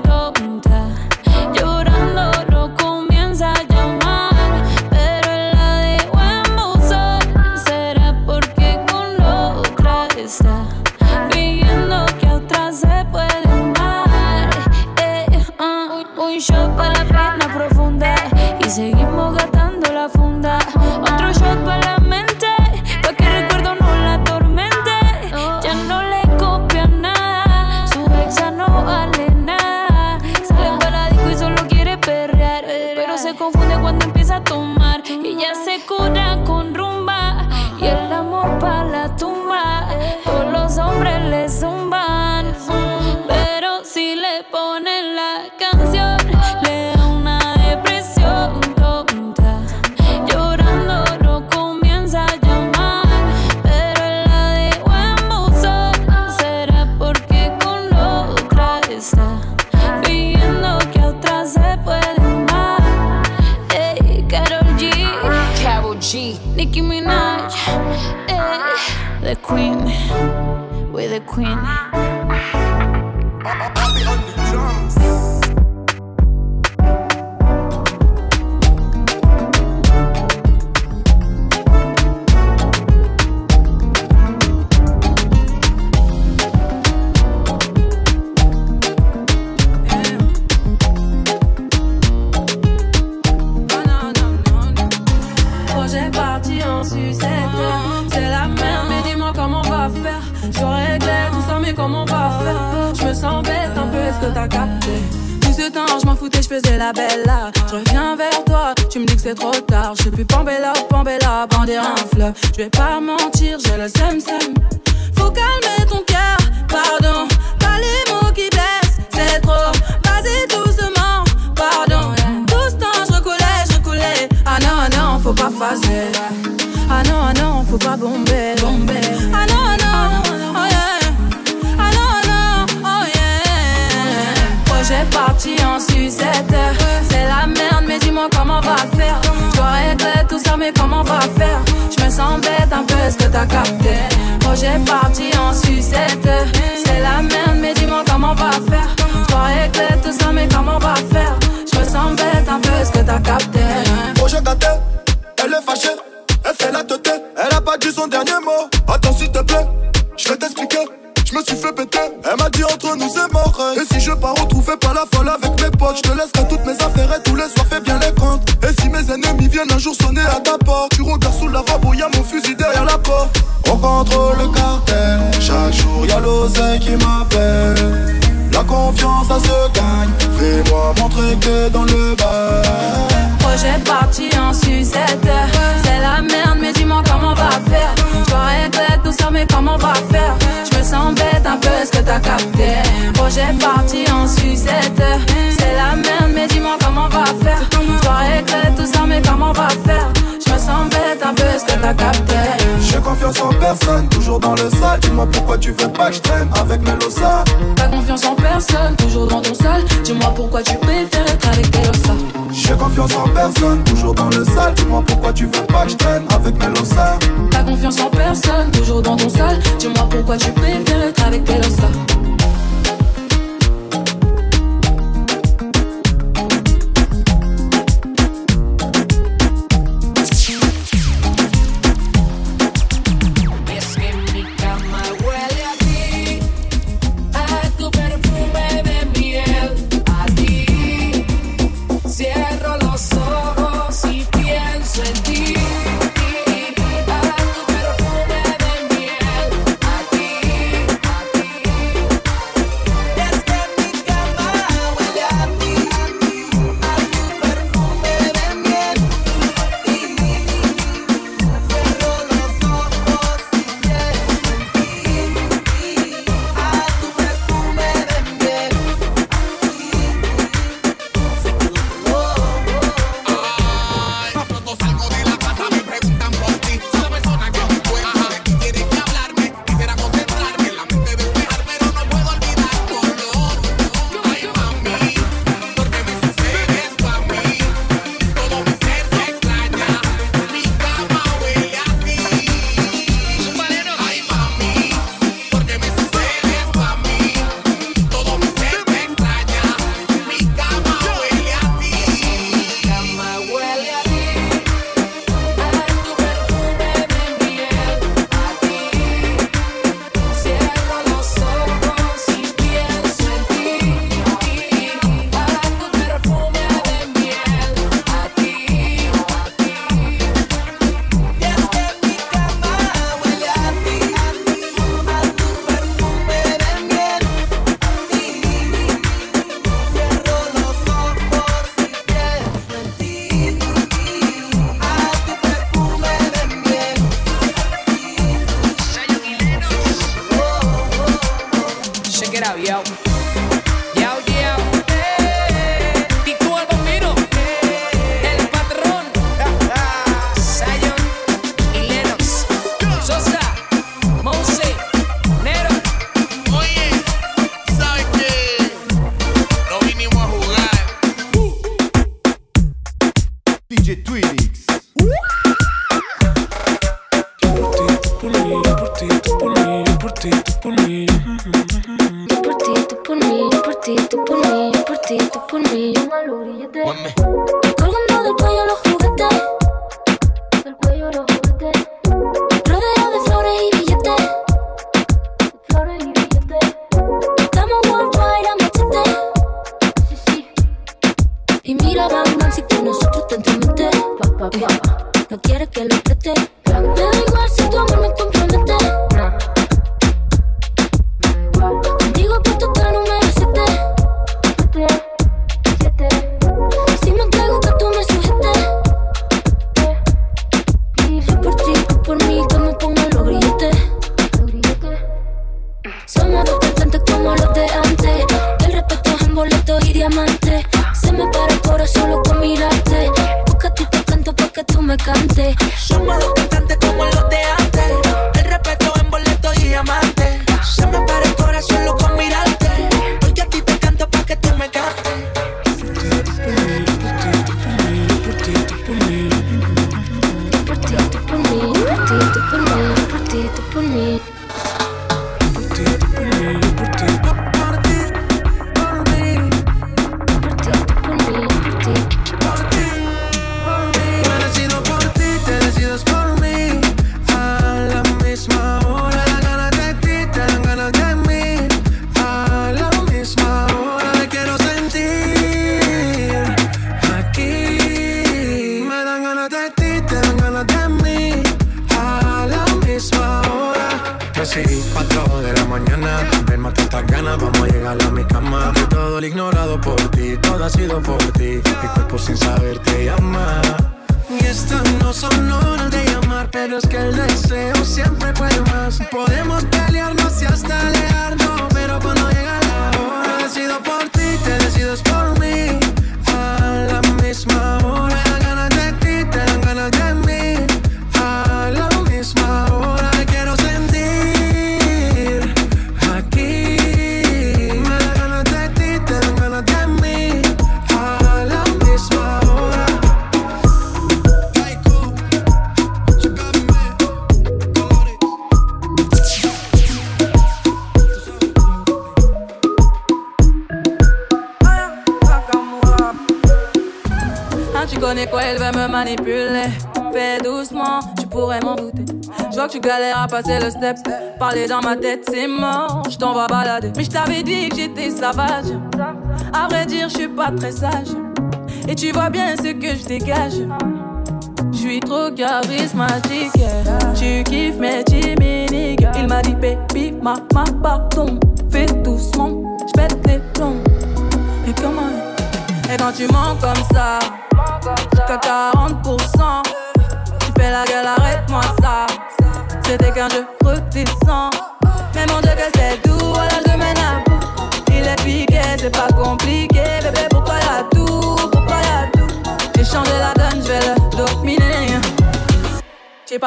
Queen. Elle fait la elle a pas dit son dernier mot. Attends s'il te plaît, je vais t'expliquer. Je me suis fait péter, elle m'a dit entre nous c'est mort. Et si je pars retrouver pas la folle avec mes potes, je te laisserai toutes mes affaires et tous les soirs fais bien les comptes. Et si mes ennemis viennent un jour sonner à ta porte, tu regardes sous la lavabo, y'a mon fusil derrière la porte. On contrôle le cartel, chaque jour y'a l'oseille qui m'appelle. La confiance ça se gagne, fais-moi montrer que dans le bas. Projet parti en sucette. Mais comment on va faire? Je me sens bête un peu, est-ce que t'as capté? Projet parti en sucette. C'est la merde, mais dis-moi comment on va faire. Je dois tout ça, mais comment on va faire? s'embête un peu, ce que t'as capté? J'ai confiance en personne, toujours dans le sale. Dis-moi pourquoi tu veux pas que je traîne avec Melosa T'as confiance en personne, toujours dans ton sale. Dis-moi pourquoi tu préfères être avec Melosa J'ai confiance en personne, toujours dans le sale. Dis-moi pourquoi tu veux pas que je traîne avec Melosa T'as confiance en personne, toujours dans ton sale. Dis-moi pourquoi tu préfères être avec Melosa passer le step. Parler dans ma tête, c'est mort, je t'en balader. Mais je t'avais dit que j'étais sauvage. À vrai dire, je suis pas très sage. Et tu vois bien ce que je dégage. Je suis trop charismatique. Tu kiffes mes chimiques. Il m'a dit, baby, ma, ma, pardon. Fais doucement, je pète les plombs. Et comment Et quand tu mens comme ça,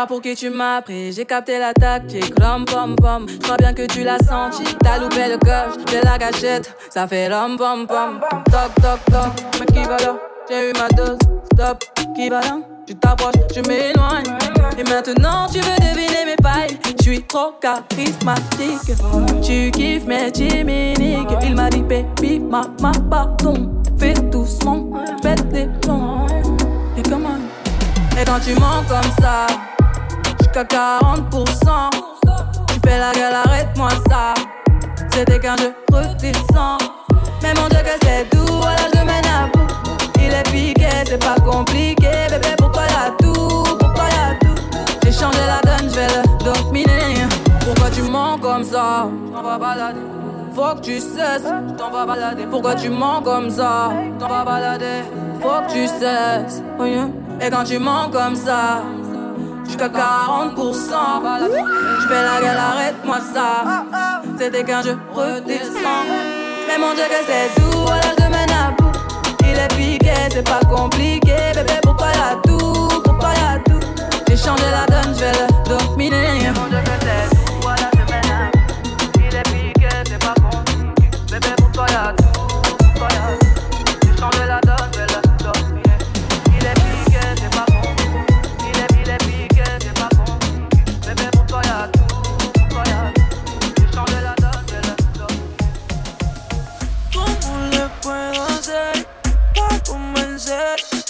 pour qui tu m'as pris, j'ai capté la tactique, rom pom pom. Je crois bien que tu l'as senti, t'as loupé le coche de la gâchette, ça fait rom pom pom. Toc toc toc, mais qui va là? J'ai eu ma dose, stop, qui va là? Tu t'approches, je m'éloigne. Et maintenant tu veux deviner mes failles, je suis trop charismatique. Tu kiffes mes chimiques, il m'a dit baby, ma, ma, pardon. Fais doucement, pète les plombs. Et comment? Et quand tu mens comme ça, jusqu'à 40%. Tu fais la gueule, arrête-moi ça. C'était qu'un jeu redescend. Mais mon dieu, que c'est doux, voilà, je mène à bout. Il est piqué, c'est pas compliqué. Bébé, pourquoi y'a tout Pourquoi y'a tout? J'ai changé la donne, je vais le dominer. Pourquoi tu mens comme ça? Je t'en vas balader. Faut que tu cesses, t'en vas balader. Pourquoi tu mens comme ça? T'en balader. Faut que tu cesses. Yeah. Et quand tu mens comme ça, jusqu'à 40%. Je fais la gueule, arrête-moi ça. C'était qu'un jeu redescend. Mais mon dieu, que c'est doux, voilà, je mène à bout. Il est piqué, c'est pas compliqué. Bébé, pourquoi y'a tout Pourquoi y'a tout J'ai changé la donne, je vais le dominer. Mon dieu, que c'est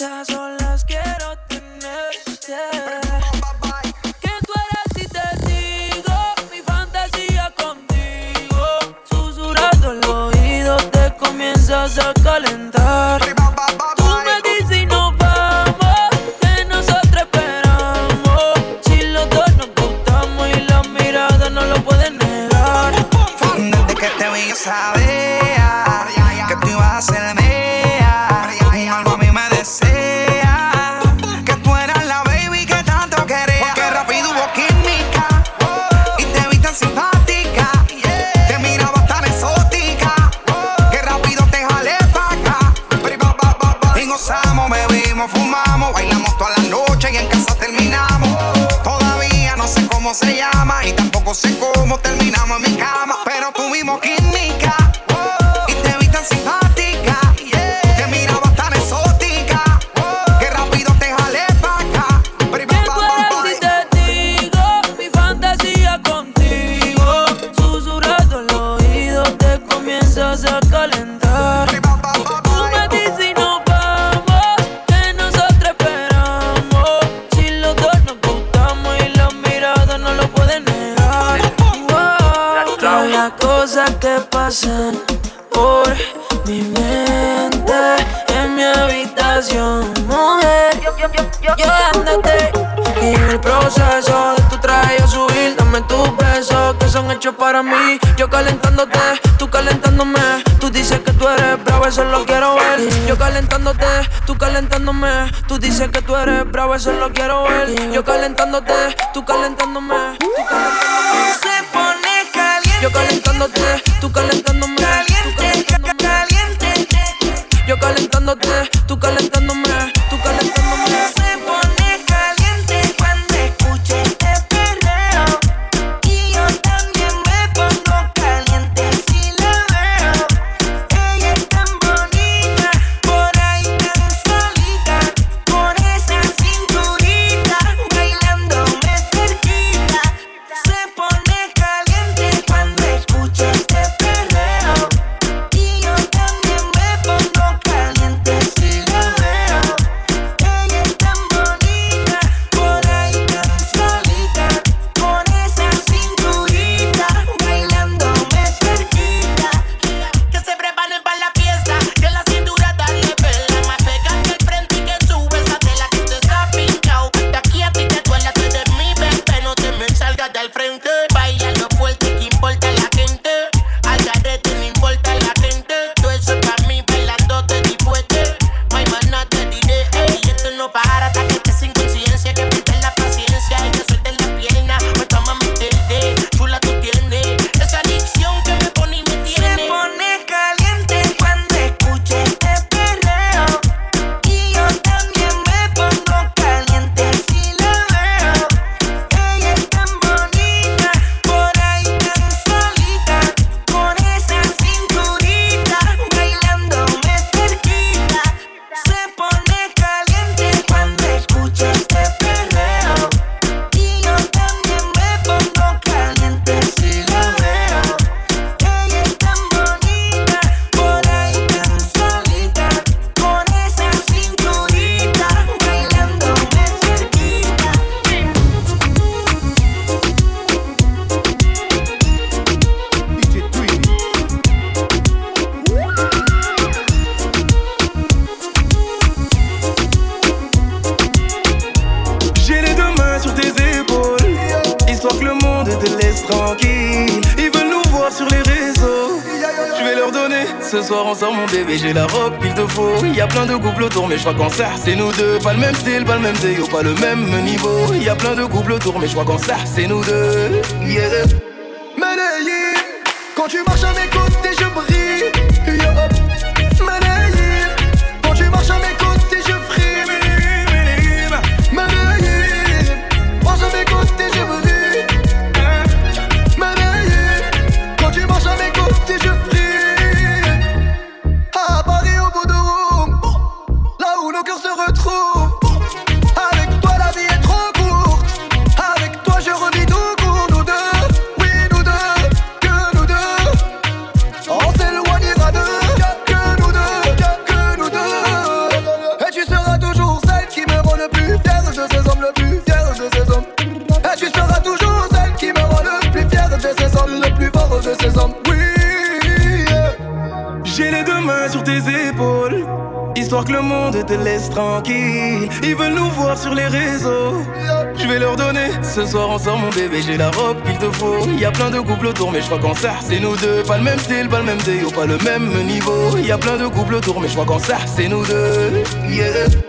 A solas quiero tenerte. Que tú eres y te digo mi fantasía contigo. Susurrando el oído te comienzas a calentar. Para mí. Yo calentándote, tú calentándome. Tú dices que tú eres bravo, eso lo quiero ver. Yo calentándote, tú calentándome. Tú dices que tú eres bravo, eso lo quiero ver. Yo calentándote, tú calentándome. Tú calentándome. Se pone caliente. Yo calentándote, crois qu'en ça, c'est nous deux. Pas le même style, pas le même zéo, pas le même niveau. Y a plein de couples autour, mais je crois qu'en ça, c'est nous deux. Yeah. je crois qu'en ça, c'est nous deux. Pas le même style, pas le même déo, pas le même niveau. Y a plein de couples autour, mais je crois qu'en ça, c'est nous deux. Yeah.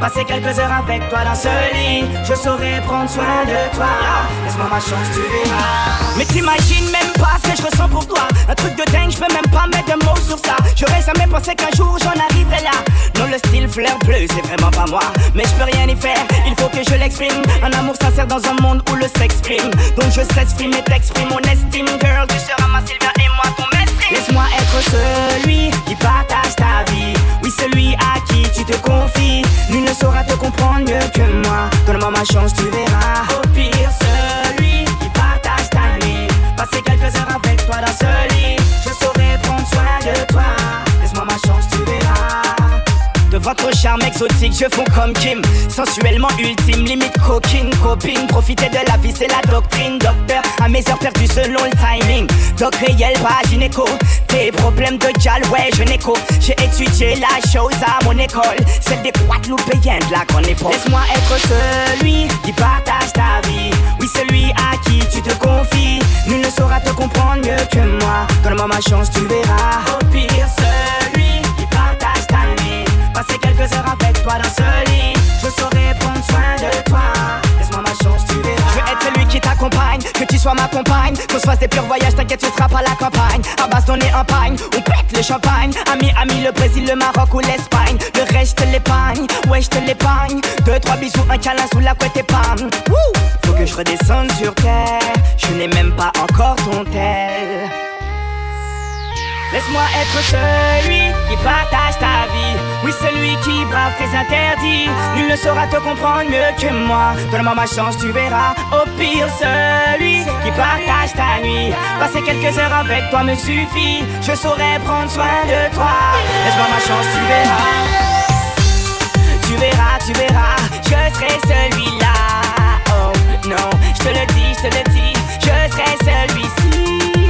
Passer quelques heures avec toi dans ce lit. Je saurai prendre soin de toi. Laisse-moi ma chance, tu verras. Mais t'imagines même pas ce que je ressens pour toi. Un truc de dingue, je peux même pas mettre de mots sur ça. J'aurais jamais pensé qu'un jour j'en arriverais là. Non, le style fleur bleu, c'est vraiment pas moi. Mais je peux rien y faire, il faut que je l'exprime. Un amour sincère dans un monde où le sexe prime. Donc je s'exprime et t'exprime mon estime, girl. Tu seras ma Sylvia et moi ton mestre. Laisse-moi être celui qui partage ta vie. Oui, celui à qui tu te confies. Nul ne saura te comprendre mieux que moi. Donne-moi ma chance, tu verras. Au pire, celui qui partage ta nuit. Passer quelques heures avec toi dans ce lit. Votre charme exotique, je fonds comme Kim. Sensuellement ultime, limite coquine, copine. Profiter de la vie, c'est la doctrine. Docteur, à mes heures perdues selon le timing. Doc réel, pas gynéco. Tes problèmes de gal, ouais, je n'écho. J'ai étudié la chose à mon école. Celle des Guadeloupéens de la grande époque. Laisse-moi être celui qui partage ta vie. Oui, celui à qui tu te confies. Nul ne saura te comprendre mieux que moi. Donne-moi ma chance, tu verras. Au pire, celui Passer quelques heures avec toi dans ce lit. Je saurai prendre soin de toi. Laisse-moi ma chance, tu verras. Je veux être celui qui t'accompagne, que tu sois ma compagne. Qu'on se fasse des purs voyages, t'inquiète, tu seras pas la campagne. À bastonner en pagne, on pète le champagne. Ami, ami, le Brésil, le Maroc ou l'Espagne. Le reste, je te l'épargne, ouais, je te l'épargne. Deux, trois bisous, un câlin sous la couette et pam. Wouh Faut que je redescende sur terre. Je n'ai même pas encore ton tel. Laisse-moi être celui qui partage ta. Oui, celui qui brave tes interdits. Nul ne saura te comprendre mieux que moi. Donne-moi ma chance, tu verras. Au pire, celui qui partage ta nuit. Passer quelques heures avec toi me suffit. Je saurai prendre soin de toi. Laisse-moi ma chance, tu verras. Tu verras, tu verras. Je serai celui-là. Oh non, je te le dis, je te le dis. Je serai celui-ci.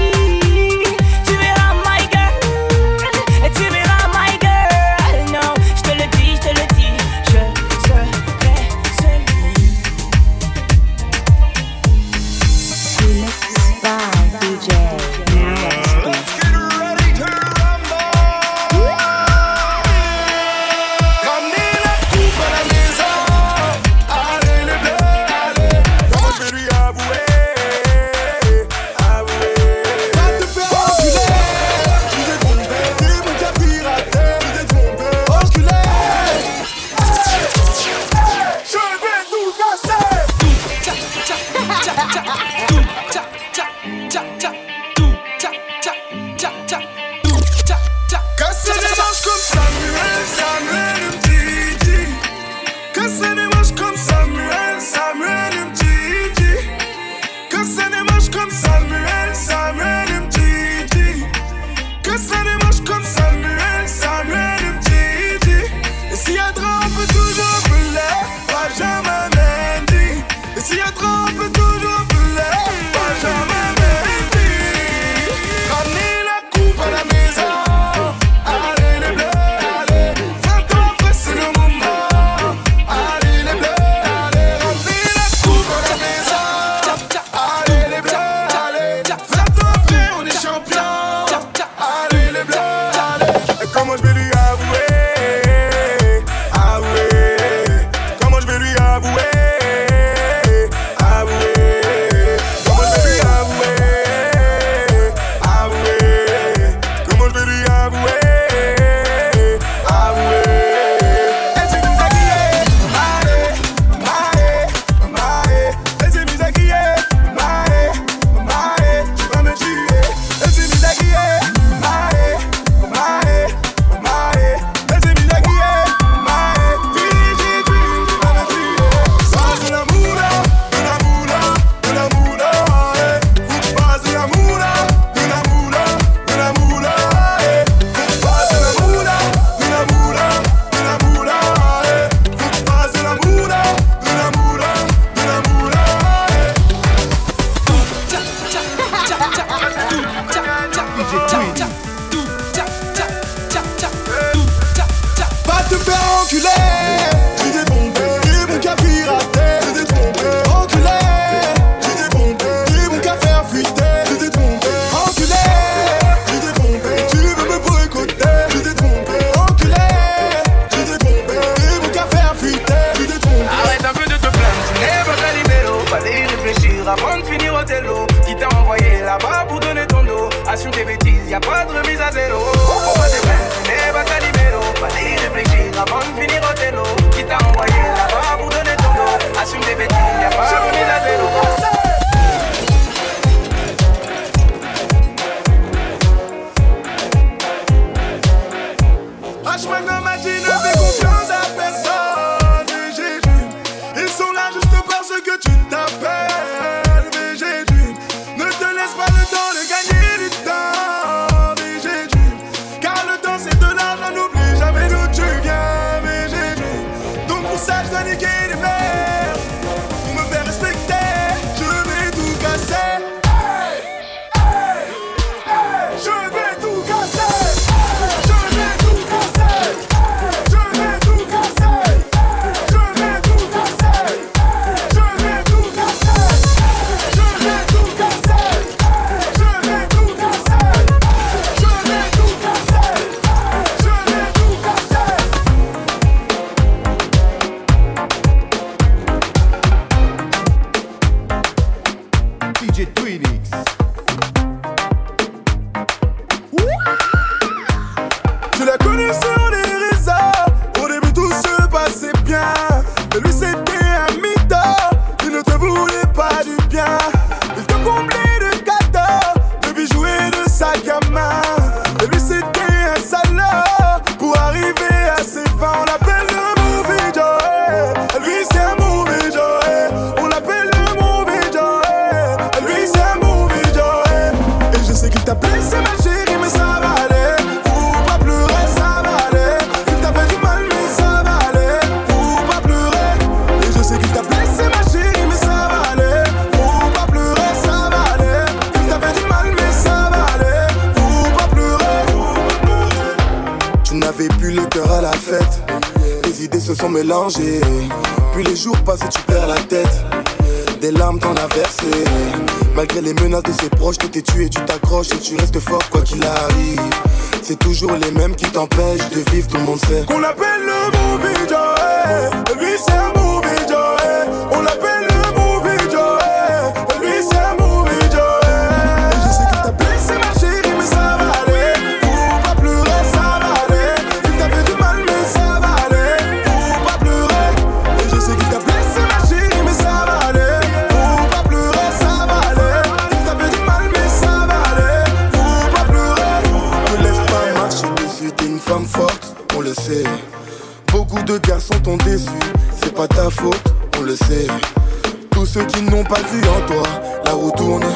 Ceux qui n'ont pas vu en toi, la roue tourne,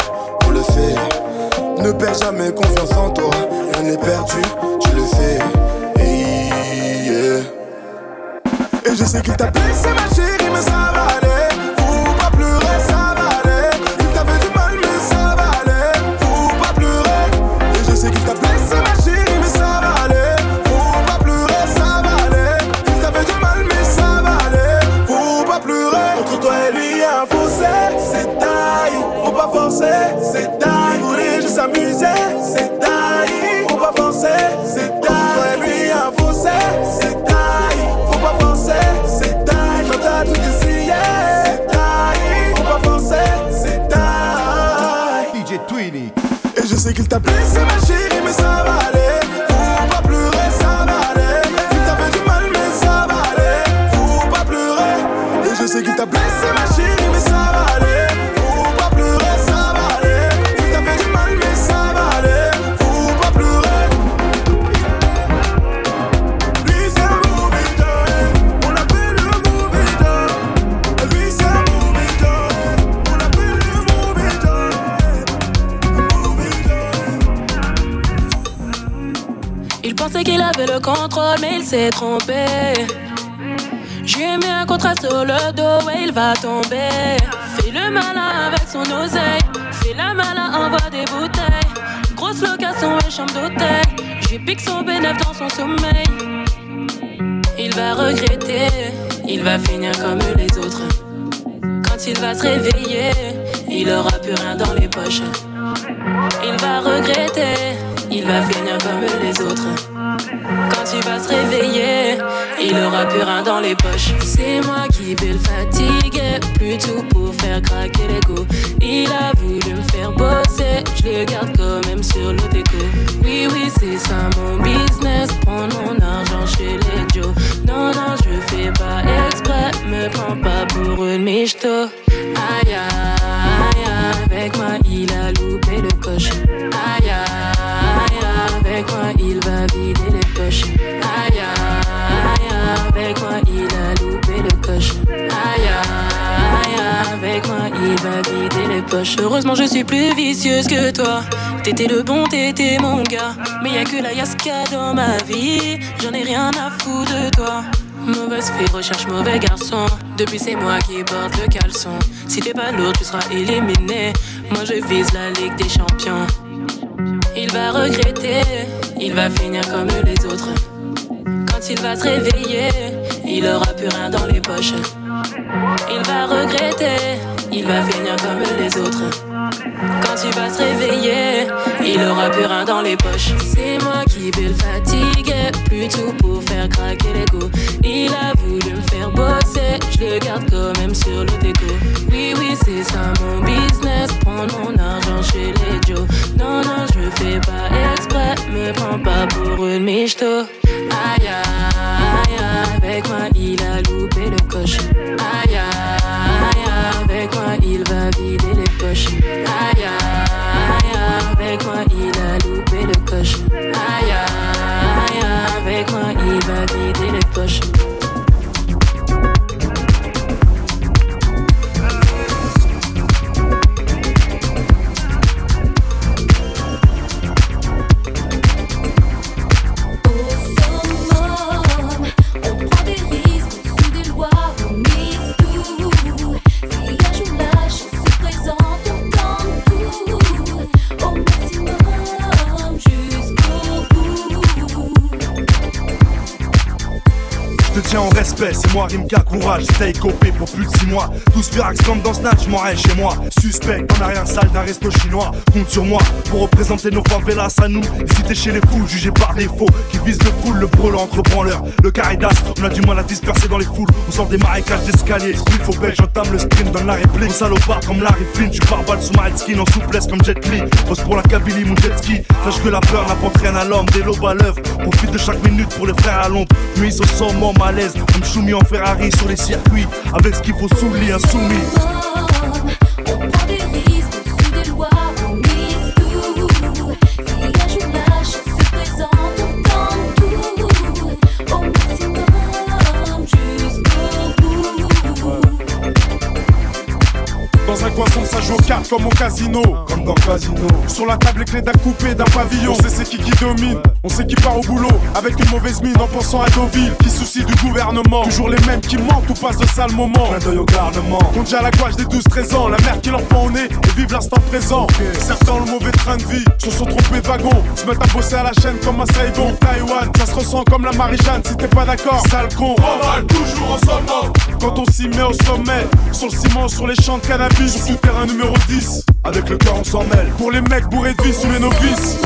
on le sait. Ne perds jamais confiance en toi, rien n'est perdu, tu le sais. Et, je sais qu'il t'a blessé ma chérie, Et je sais qu'il contrôle, mais il s'est trompé. J'ai mis un contrat sur le dos et il va tomber. Fais le malin avec son oseille. Fais la malin, envoie des bouteilles. Grosse location et chambre d'hôtel. J'ai pique son bénéf dans son sommeil. Il va regretter, il va finir comme les autres. Quand il va se réveiller, il aura plus rien dans les poches. Il va regretter, il va finir comme les autres. Quand il va se réveiller, il aura plus rien dans les poches. C'est moi qui vais le fatiguer, plus tout pour faire craquer l'ego. Il a voulu me faire bosser, je le garde quand même sur le déco. Oui, oui, c'est ça mon business, prendre mon argent chez les Joe. Non, non, je fais pas exprès, me prends pas pour une michto. Aïe, aïe, Heureusement je suis plus vicieuse que toi. T'étais le bon, t'étais mon gars. Mais y'a que la yaska dans ma vie. J'en ai rien à foutre de toi. Mauvaise fille recherche mauvais garçon. Depuis c'est moi qui porte le caleçon. Si t'es pas lourd, tu seras éliminé. Moi je vise la Ligue des Champions. Il va regretter, il va finir comme les autres. Quand il va se réveiller, il aura plus rien dans les poches. Il va regretter, il va finir comme les autres. Quand il va se réveiller, il aura plus rien dans les poches. C'est moi qui vais le fatiguer, plus tout pour faire craquer l'ego. Il a voulu me faire bosser, je le garde quand même sur le déco. Oui, oui, c'est ça mon business, prendre mon argent chez les Joe. Non, non, je fais pas exprès, me prends pas pour une michto. Aïe, aïe, avec moi il a loupé le coche. Aïe, aïe, vider les poches. Aïe, aïe, avec moi il a loupé le coche. Aïe, aïe, avec moi il va vider les poches. Je te tiens en respect, c'est moi Rimka Courage, j'étais copé pour plus de 6 mois. Tous Firax comme dans Snatch, m'en chez moi. Suspect, en arrière salle d'un resto chinois. Compte sur moi pour représenter nos favelas à nous. T'es chez les foules, jugés par défaut. Qui visent le foule, le brûlant entre branleurs. Le caridas, on a du mal à disperser dans les foules. On sort des marécages d'escalier. Il faut belle, j'entame le sprint, donne la réplique. On salopard comme Larry Flynn, tu pars balle sous ma skin en souplesse comme Jet Li. Pose pour la Kabylie, mon jet ski. Sache que la peur n'apporte rien à l'homme, des lobes à l'œuvre. Profite de chaque minute pour les frères à l'ombre. Nuit au sommet, malaise. Comme Choumi en Ferrari sur les circuits. Avec ce qu'il faut sous insoumis. Dans un coin ça joue aux cartes comme au casino. Comme dans le casino. Sur la table, les clés d'un coupé, d'un pavillon. On sait c'est qui qui domine, on sait qui part au boulot. Avec une mauvaise mine en pensant à Deauville, qui soucie du gouvernement. Toujours les mêmes qui mentent ou passent de sales moments. Plein d'œil au garnement. Conduit à la gouache des 12-13 ans, la mère qui leur pend au nez et vive l'instant présent. Certains ont le mauvais train de vie, se sont trompés wagon. Se mettent à bosser à la chaîne comme un Saigon. Taïwan, ça se ressent comme la Marie-Jeanne si t'es pas d'accord. Sale con. On va toujours au sommet. Quand on s'y met au sommet, sur le ciment, sur les champs de cannabis musique du terrain numéro 10. Avec le cœur, on s'en mêle. Pour les mecs bourrés de vie sous les novices.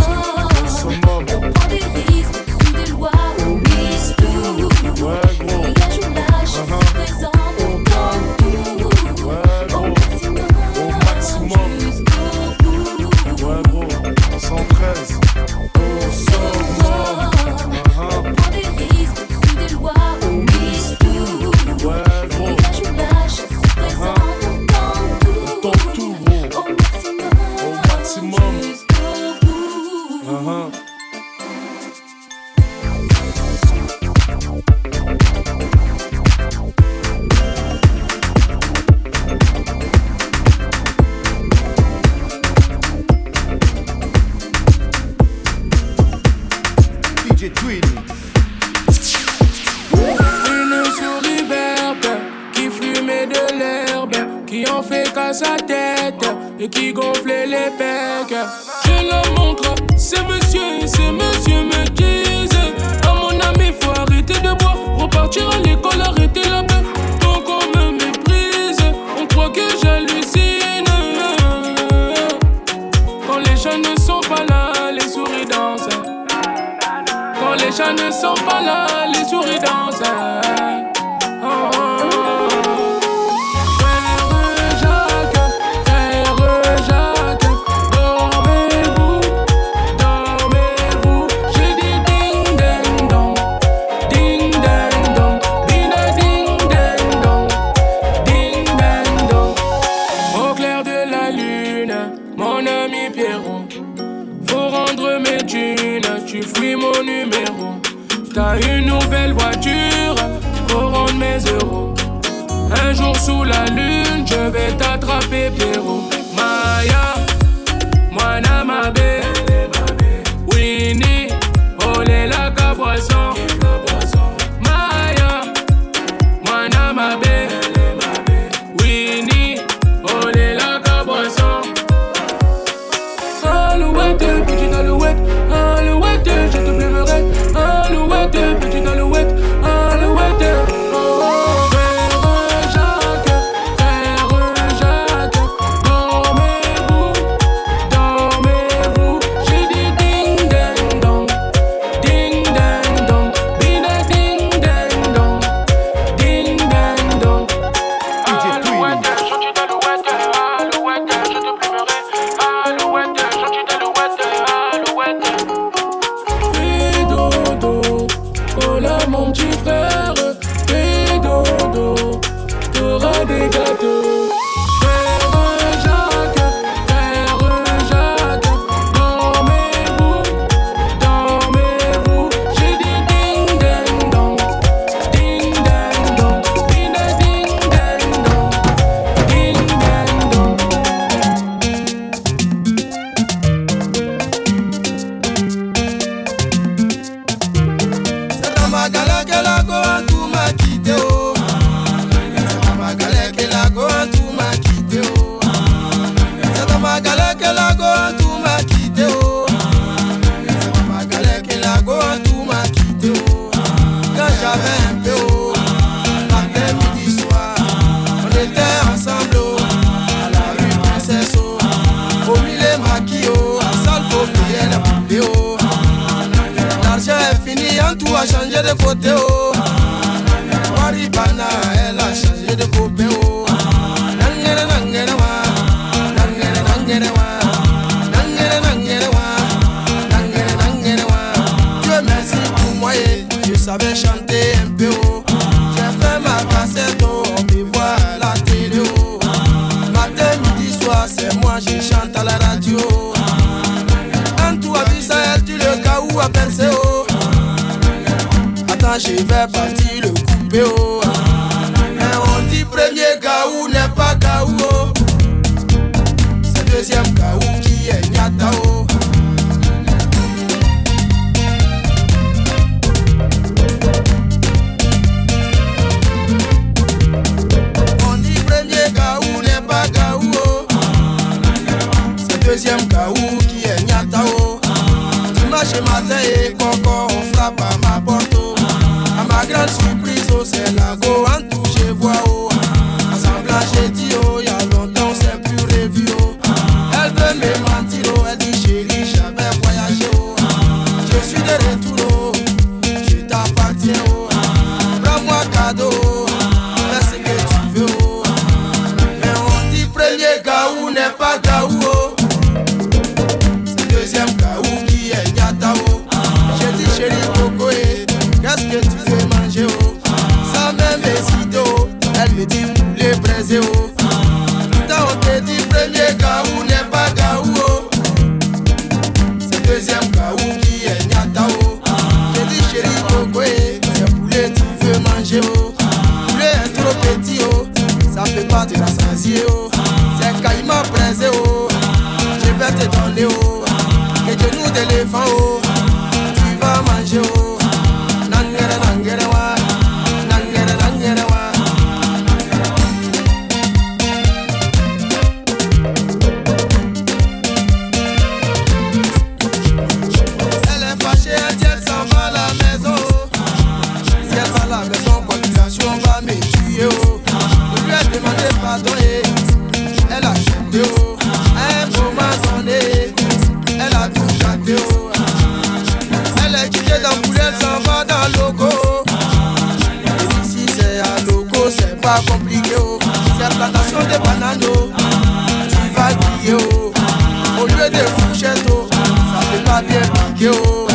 Ça peut pas bien piquer. Oh.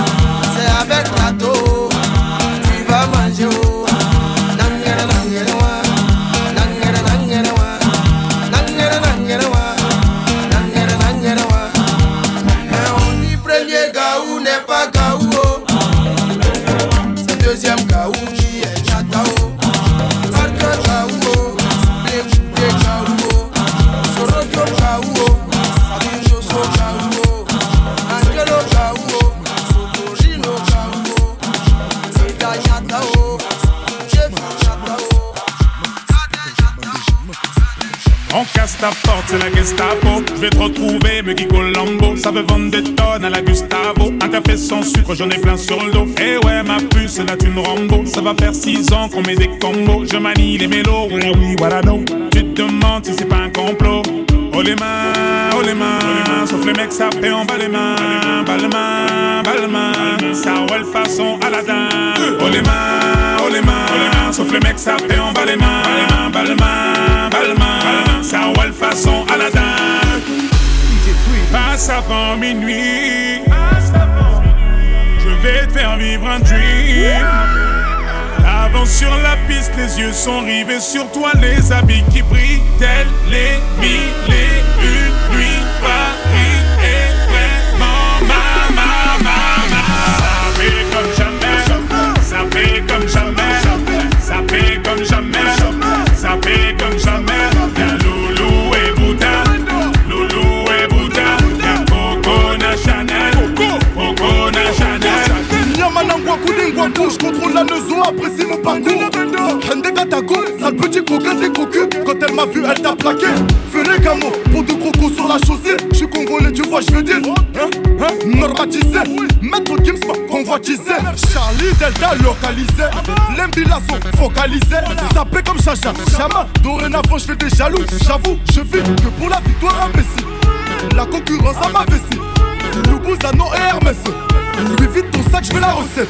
C'est avec plateau. oh. C'est la Gestapo. Je vais te retrouver, me Lambo. Ça veut vendre des tonnes à la Gustavo. Un café sans sucre, j'en ai plein sur le dos. Eh ouais, ma puce, là tu me Rambo. Ça va faire 6 ans qu'on met des combos. Je manie les mélos, voilà oui, voilà non. Tu te demandes si c'est pas un complot. Oh les mains, oh les mains. Sauf les mecs, paie en bas les mains. Bas les mains. Ça ouais, façon Aladdin. Oh les mains, oh les mains. Sauf les mecs, paie en bas les mains. Les mains, Ça ouais, façon Aladdin. Passe avant minuit. Je vais te faire vivre un dream. Avance sur la piste, les yeux sont rivés sur toi, les habits qui brillent, tels les mille et une nuits. Je contrôle la leçon, apprécie mon parcours. Hende Katako, sale petit coquin des cocus. Quand elle m'a vu, elle t'a plaqué. Fais les gamos pour deux crocos sur la chaussée. Je suis congolais, tu vois, je veux dire. Hein, hein, normatisé. Maître Gims m'a convoitisé. Charlie Delta localisé. L'embila sont focalisés. Sapé comme Chacha, Chama. Dorénavant, je fais des jaloux. J'avoue, je vis que pour la victoire imbécile. La concurrence à ma vessie. Loubouzanon et Hermès. Lui vite ton sac, je fais la recette.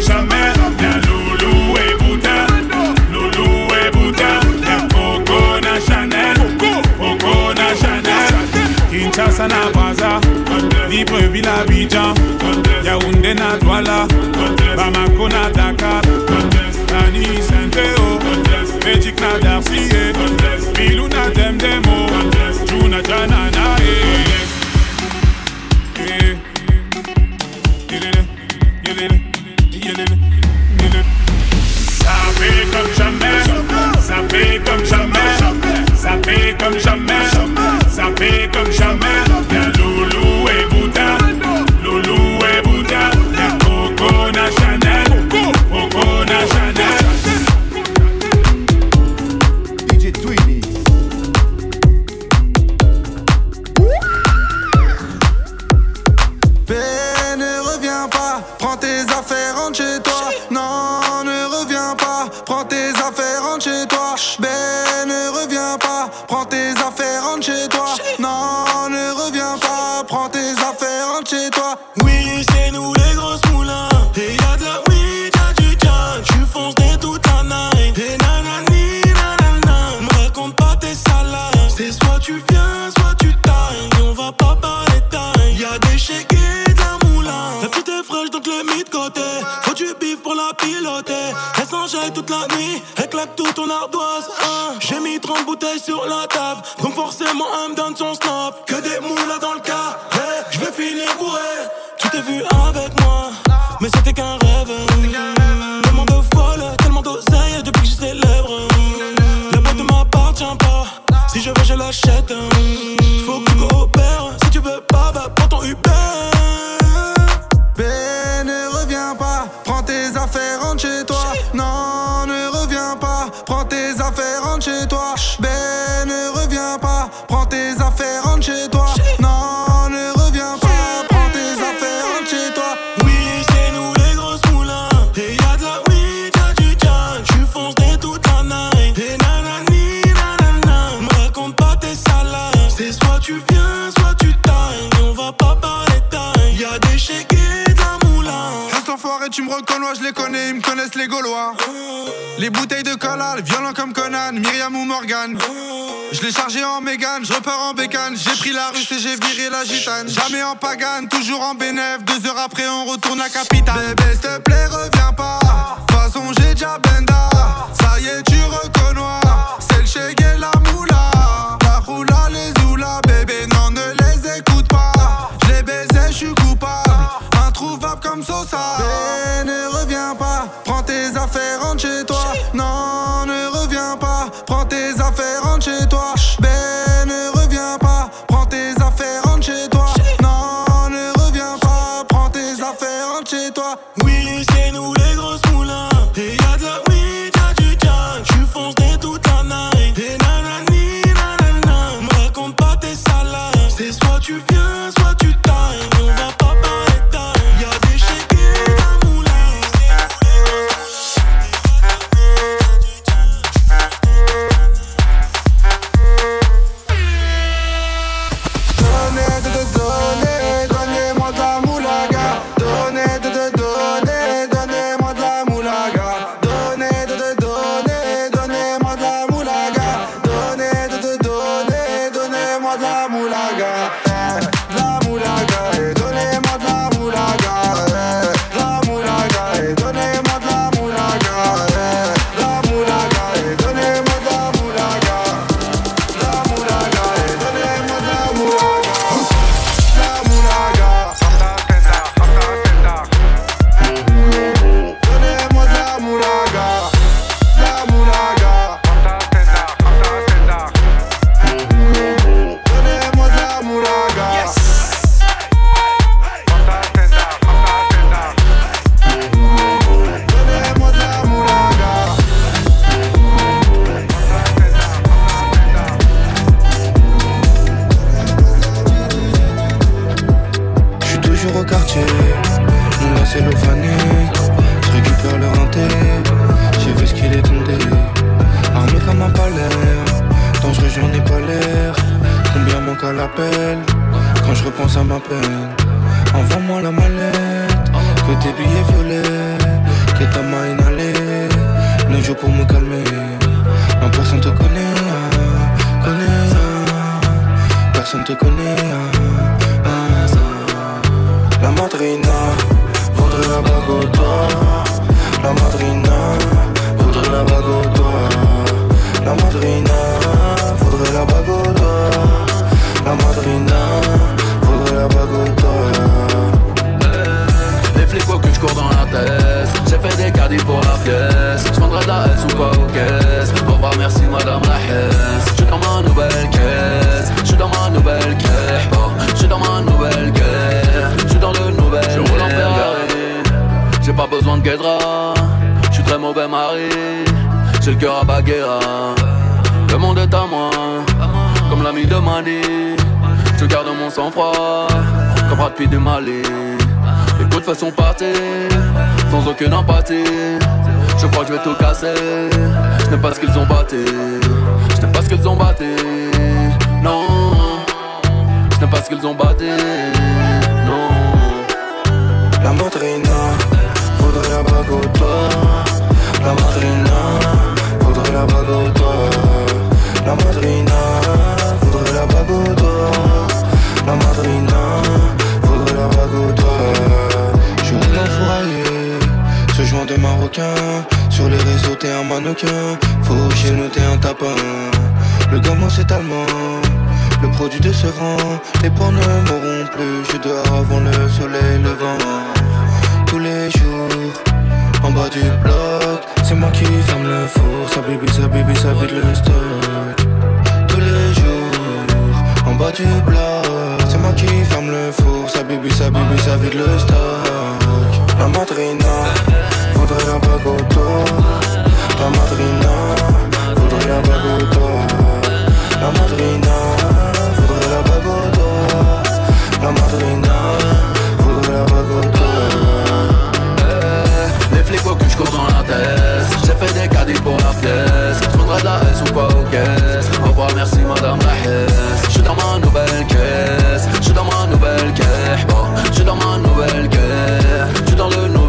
Libreville Abidjan, Yaoundé na Douala, Bamako na Dakar, Tani Saint-Théo, Magic na Darcy, Bilou na Demdemo, Juna yelele. Ça fait comme jamais, ça fait comme jamais, ça fait comme jamais, Elle s'enjaille toute la nuit, elle claque tout ton ardoise. Hein. J'ai mis 30 bouteilles sur la table, donc forcément elle me donne son snap. je les connais, ils me connaissent les Gaulois. Les bouteilles de Calal, violents comme Conan, Myriam ou Morgan. Je l'ai chargé en mégane, je repars en bécane. J'ai pris la russe et j'ai viré la gitane. Jamais en pagane, toujours en bénéf. Deux heures après, on retourne la capitale. Bébé, s'il te plaît, reviens pas. De façon, j'ai déjà benda. Ça y est, tu reconnois. C'est le chèque et la moula. La roula, les oula, bébé, non, ne les écoute pas. Je les baisais, je suis coupable introuvable comme Sosa. Et ne reviens pas, prends tes affaires, rentre chez toi. de. Les coups façon partir, sans aucune empathie. Je crois que je vais tout casser. Je n'aime pas ce qu'ils ont batté. Je n'aime pas ce qu'ils ont batté. Non, je n'aime pas ce qu'ils ont batté. Non, la madrina voudrait la bague au. La madrina voudrait la bague au. La madrina. de Sur les réseaux, t'es un mannequin. Faut chez nous, t'es un tapin. Le gamin, c'est allemand. Le produit de ce rang les porcs ne mourront plus. Je dehors avant le soleil levant. Tous les jours, en bas du bloc, c'est moi qui ferme le four. Ça bibi, ça bibi, ça vide le stock. Tous les jours, en bas du bloc, c'est moi qui ferme le four. Ça bibi, ça bibi, ça vide le stock. La madrina voudrait un bagoto La madrina voudrait un bagoto La madrina voudrait un bagoto La madrina voudrait un bagoto Les flics au cul, j'cours dans la tête. J'ai fait des caddies pour la pièce. Faudrait de la haine ou pas aux caisses Au revoir, merci madame la hesse J'suis dans ma nouvelle caisse. J'suis dans ma nouvelle caisse. Oh, J'suis dans ma nouvelle caisse dans le nom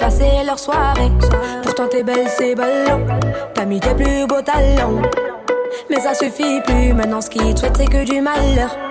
passer leur soirée. Pourtant t'es belle, c'est ballon. T'as mis tes plus beaux talents. Mais ça suffit plus, maintenant ce qu'ils te souhaitent c'est que du malheur.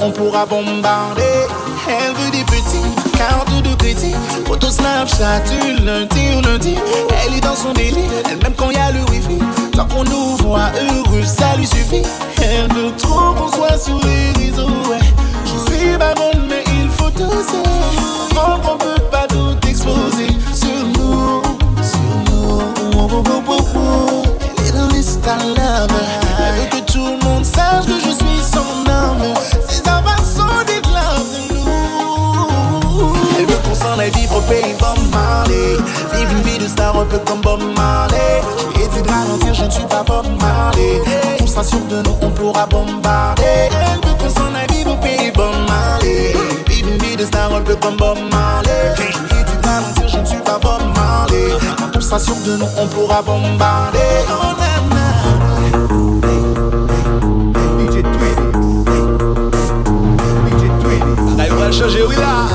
on pourra bombarder. Elle veut des petits, cartes de crédit. Photo Snapchat, du lundi au lundi. Elle est dans son délire, elle même quand il y a le wifi. Tant qu'on nous voit heureux, ça lui suffit. Elle veut trop qu'on soit sourire. peu comme Bob Marley. Et dit de ralentir, je ne suis pas Bob Marley. On sera sûr de nous, on pourra bombarder. Elle veut qu'on s'en aille vivre au pays Bob Marley. Vive une vie de star, un peu comme Bob Marley. Et dit de ralentir, je ne suis pas Bob Marley. On sera sûr de nous, on pourra bombarder. Oh, na, na. DJ DJ Twitty Allez, ah, on va le changer, oui là